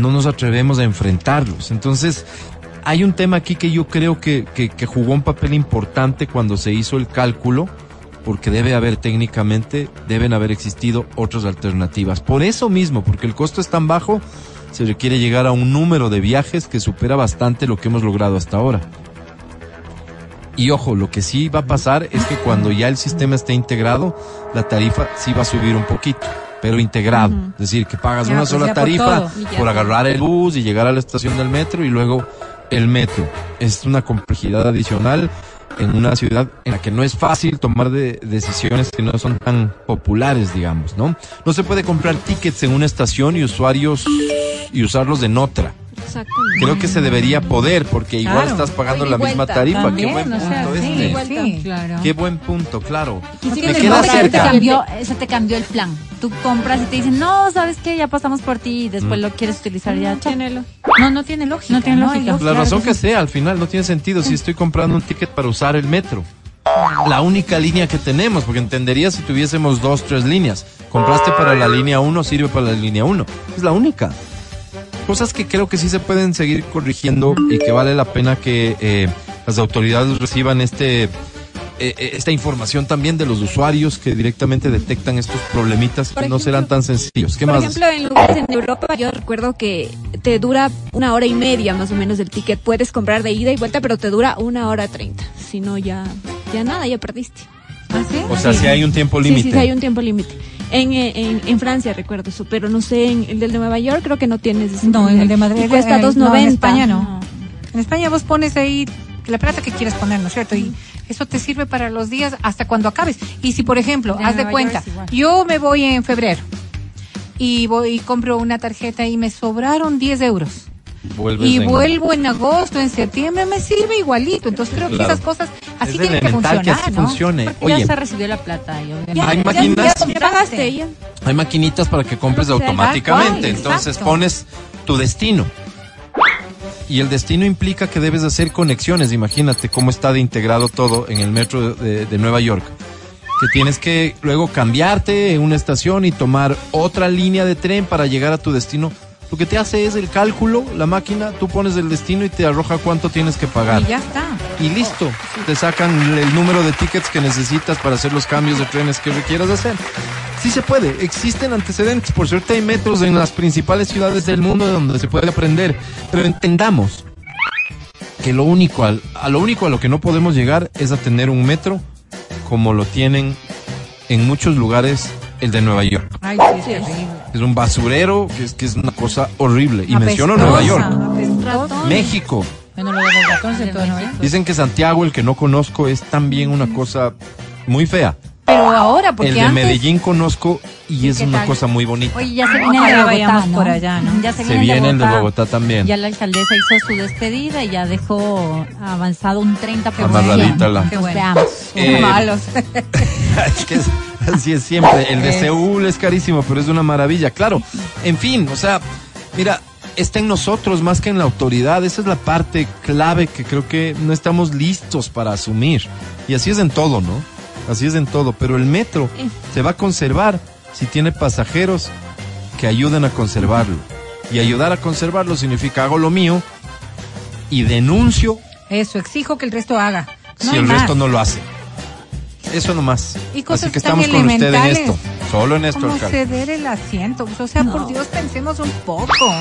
no nos atrevemos a enfrentarlos. Entonces, hay un tema aquí que yo creo que, que- jugó un papel importante cuando se hizo el cálculo, porque debe haber técnicamente, deben haber existido otras alternativas. Por eso mismo, porque el costo es tan bajo, se requiere llegar a un número de viajes que supera bastante lo que hemos logrado hasta ahora. Y ojo, lo que sí va a pasar es que cuando ya el sistema esté integrado, la tarifa sí va a subir un poquito, pero integrado. Es decir, que pagas Ya, una pues sola por tarifa ya. por agarrar el bus y llegar a la estación del metro y luego el metro. Es una complejidad adicional en una ciudad en la que no es fácil tomar de- decisiones que no son tan populares, digamos, ¿no? No se puede comprar tickets en una estación y usuarios y usarlos en otra. Exactamente. Creo que se debería poder, porque igual Claro. estás pagando la misma vuelta. tarifa. También, Qué buen o sea, punto sí, este. sí, claro. Qué buen punto, claro. Sí, Me queda no, te cerca. cambió, eh, se te cambió el plan. Tú compras y te dicen, no, ¿sabes qué? Ya pasamos por ti y después Mm. lo quieres utilizar ya. Tiénelo. No, no tiene lógica. No tiene lógica. La razón que sea, al final no tiene sentido si estoy comprando un ticket para usar el metro. La única línea que tenemos, porque entendería si tuviésemos dos, tres líneas. Compraste para la línea 1, sirve para la línea 1. Es la única. Cosas que creo que sí se pueden seguir corrigiendo y que vale la pena que eh, las autoridades reciban este eh, eh, esta información también de los usuarios que directamente detectan estos problemitas Por que no serán tan sencillos. ¿Qué Por más? ejemplo, en lugares en Europa yo recuerdo que te dura una hora y media más o menos el ticket. Puedes comprar de ida y vuelta, pero te dura una hora treinta. Si no, ya, ya nada, ya perdiste. ¿Ah, sí? o sea, si hay un tiempo límite. sí, sí, hay un tiempo límite. En, eh, en, en Francia recuerdo eso, pero no sé, en el del de Nueva York creo que no tienes ese No, en el de Madrid. Y cuesta eh, 2.90. no, en España no. En España vos pones ahí la plata que quieras poner, ¿no es cierto? Y eso te sirve para los días hasta cuando acabes. Y si, por ejemplo, De haz de cuenta, yo me voy en febrero y voy y compro una tarjeta y me sobraron 10 euros. Vuelves Y en- vuelvo en agosto, en septiembre, me sirve igualito. Entonces creo que Claro. esas cosas así es tienen que funcionar, que así ¿no? funcione. Porque Oye, ya se recibió la plata. Y obviamente- Hay Ya- máquinas- Ya, ya pagaste, ya. Hay maquinitas para que compres cual, automáticamente. Entonces exacto. pones tu destino. Y el destino implica que debes hacer conexiones. Imagínate cómo está de integrado todo en el metro de, de Nueva York. Que tienes que luego cambiarte en una estación y tomar otra línea de tren para llegar a tu destino. Lo que te hace es el cálculo, la máquina, tú pones el destino y te arroja cuánto tienes que pagar. Y ya está. Y listo, te sacan el número de tickets que necesitas para hacer los cambios de trenes que requieras hacer. Sí se puede, existen antecedentes, por suerte hay metros en las principales ciudades del mundo donde se puede aprender, pero entendamos que lo único al- a lo único a lo que no podemos llegar es a tener un metro como lo tienen en muchos lugares el de Nueva York. Ay, sí, terrible. Es un basurero que es que es una cosa horrible y menciono Nueva York. México. Bueno, lo de los ratones todo. Dicen que Santiago, el que no conozco, es también una cosa muy fea. Pero ahora, porque El de antes... Medellín conozco y es una tal? cosa muy bonita. Oye, ya se viene el de Bogotá, por allá, ¿no? Ya se Se viene, el de Bogotá también. Ya la alcaldesa hizo su despedida y ya dejó avanzado un 30%. Amarradita la- Qué bueno. Eh, malos. (laughs) (laughs) es que es- así es siempre. El de Seúl es carísimo, pero es una maravilla. Claro, en fin, o sea, mira, está en nosotros más que en la autoridad. Esa es la parte clave que creo que no estamos listos para asumir. Y así es en todo, ¿no? Así es en todo. Pero el metro se va a conservar si tiene pasajeros que ayuden a conservarlo. Y ayudar a conservarlo significa hago lo mío y denuncio Eso, exijo que el resto haga. No si el más. resto no lo hace. Eso nomás. Y cosas Así que estamos con usted en esto. Solo en esto, ¿Cómo alcalde. ceder el asiento? O sea, por Dios, pensemos un poco.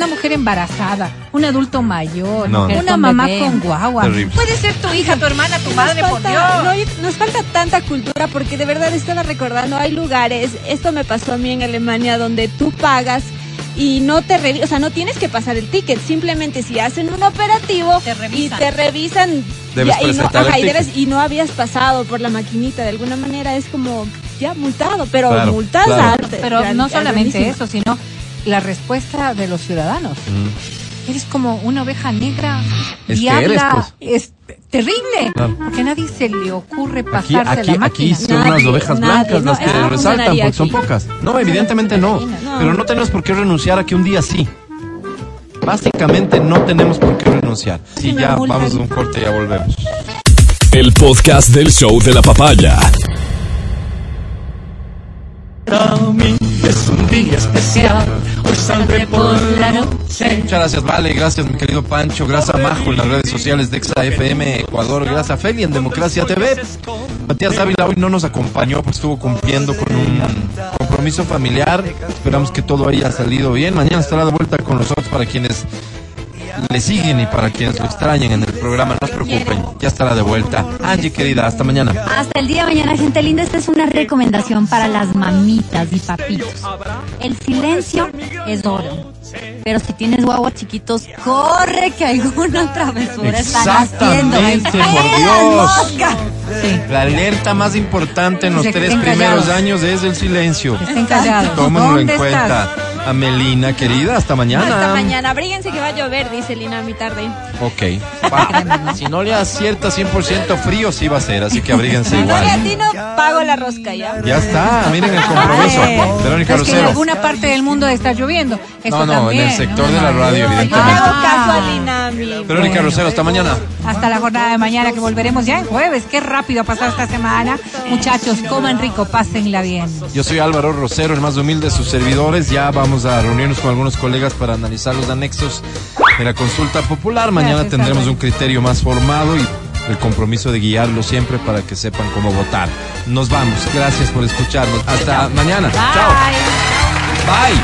Una mujer embarazada, un adulto mayor, No, no. una Con mamá bebé. con guagua. Terrible. Puede ser tu hija, tu hermana, tu madre, nos por falta, Dios. no, y nos falta tanta cultura porque de verdad estaba recordando, hay lugares, esto me pasó a mí en Alemania, donde tú pagas y no te revisan, o sea, no tienes que pasar el ticket, simplemente si hacen un operativo Te y te revisan Debes ya, y, no, ajá, y, debes- y no habías pasado por la maquinita, de alguna manera es como ya multado, pero Claro, multas claro. Pero gran- no solamente eso, sino la respuesta de los ciudadanos. Mm. Eres como una oveja negra, Es que diabla, eres, pues. es terrible. Claro. Porque a nadie se le ocurre Aquí, pasarse aquí, la aquí máquina. son Nadie, las ovejas nadie, blancas no, las que resaltan porque son aquí. pocas. No, evidentemente no. No. Pero no tenemos por qué renunciar a que un día sí. Básicamente no tenemos por qué renunciar. Y me ya vamos a un corte y ya volvemos. El podcast del show de la papaya. Un día especial. Hoy saldré por la noche. Muchas gracias, Vale. Gracias, mi querido Pancho. Gracias a Majo en las redes sociales de Exa FM Ecuador. Gracias a Feli en Democracia TV. Matías Ávila hoy no nos acompañó porque estuvo cumpliendo con un compromiso familiar. Esperamos que todo haya salido bien. Mañana estará de vuelta con nosotros para quienes le siguen y para quienes lo extrañen en el programa. No se preocupen, ya estará de vuelta. Angie, querida, hasta mañana. Hasta el día de mañana, gente linda. Esta es una recomendación para las mamitas y papitos. El silencio es oro. Pero si tienes guaguas chiquitos, corre que alguna travesura están haciendo. Exactamente, por ¡Eh, Dios! Sí. La alerta más importante en los tres primeros callados. años es el silencio. Tómenlo en ¿Dónde cuenta. estás? Amelina, querida, hasta mañana. Hasta mañana. Abríguense que va a llover, dice Lina, a mi tarde. Ok. Si no le acierta 100% frío, sí va a ser, así que abríguense No, igual. y a ti no pago la rosca ya. Ya está, miren el compromiso. Ay, Verónica es que en Rosero. alguna parte del mundo está lloviendo. Eso No, no, también, en el sector de la radio, evidentemente. hago caso a Lina, mi. Verónica. Rosero, hasta mañana. Hasta la jornada de mañana que volveremos ya en jueves. Qué rápido ha pasado esta semana. Muchachos, coman rico, pásenla bien. Yo soy Álvaro Rosero, el más humilde de sus servidores. Ya vamos a reunirnos con algunos colegas para analizar los anexos de la consulta popular. Mañana Gracias, tendremos un criterio más formado y el compromiso de guiarlo siempre para que sepan cómo votar. Nos vamos. Gracias por escucharnos. Hasta mañana. Chao. Bye.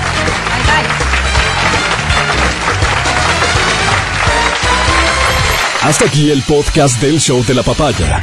Hasta aquí el podcast del show de la papaya.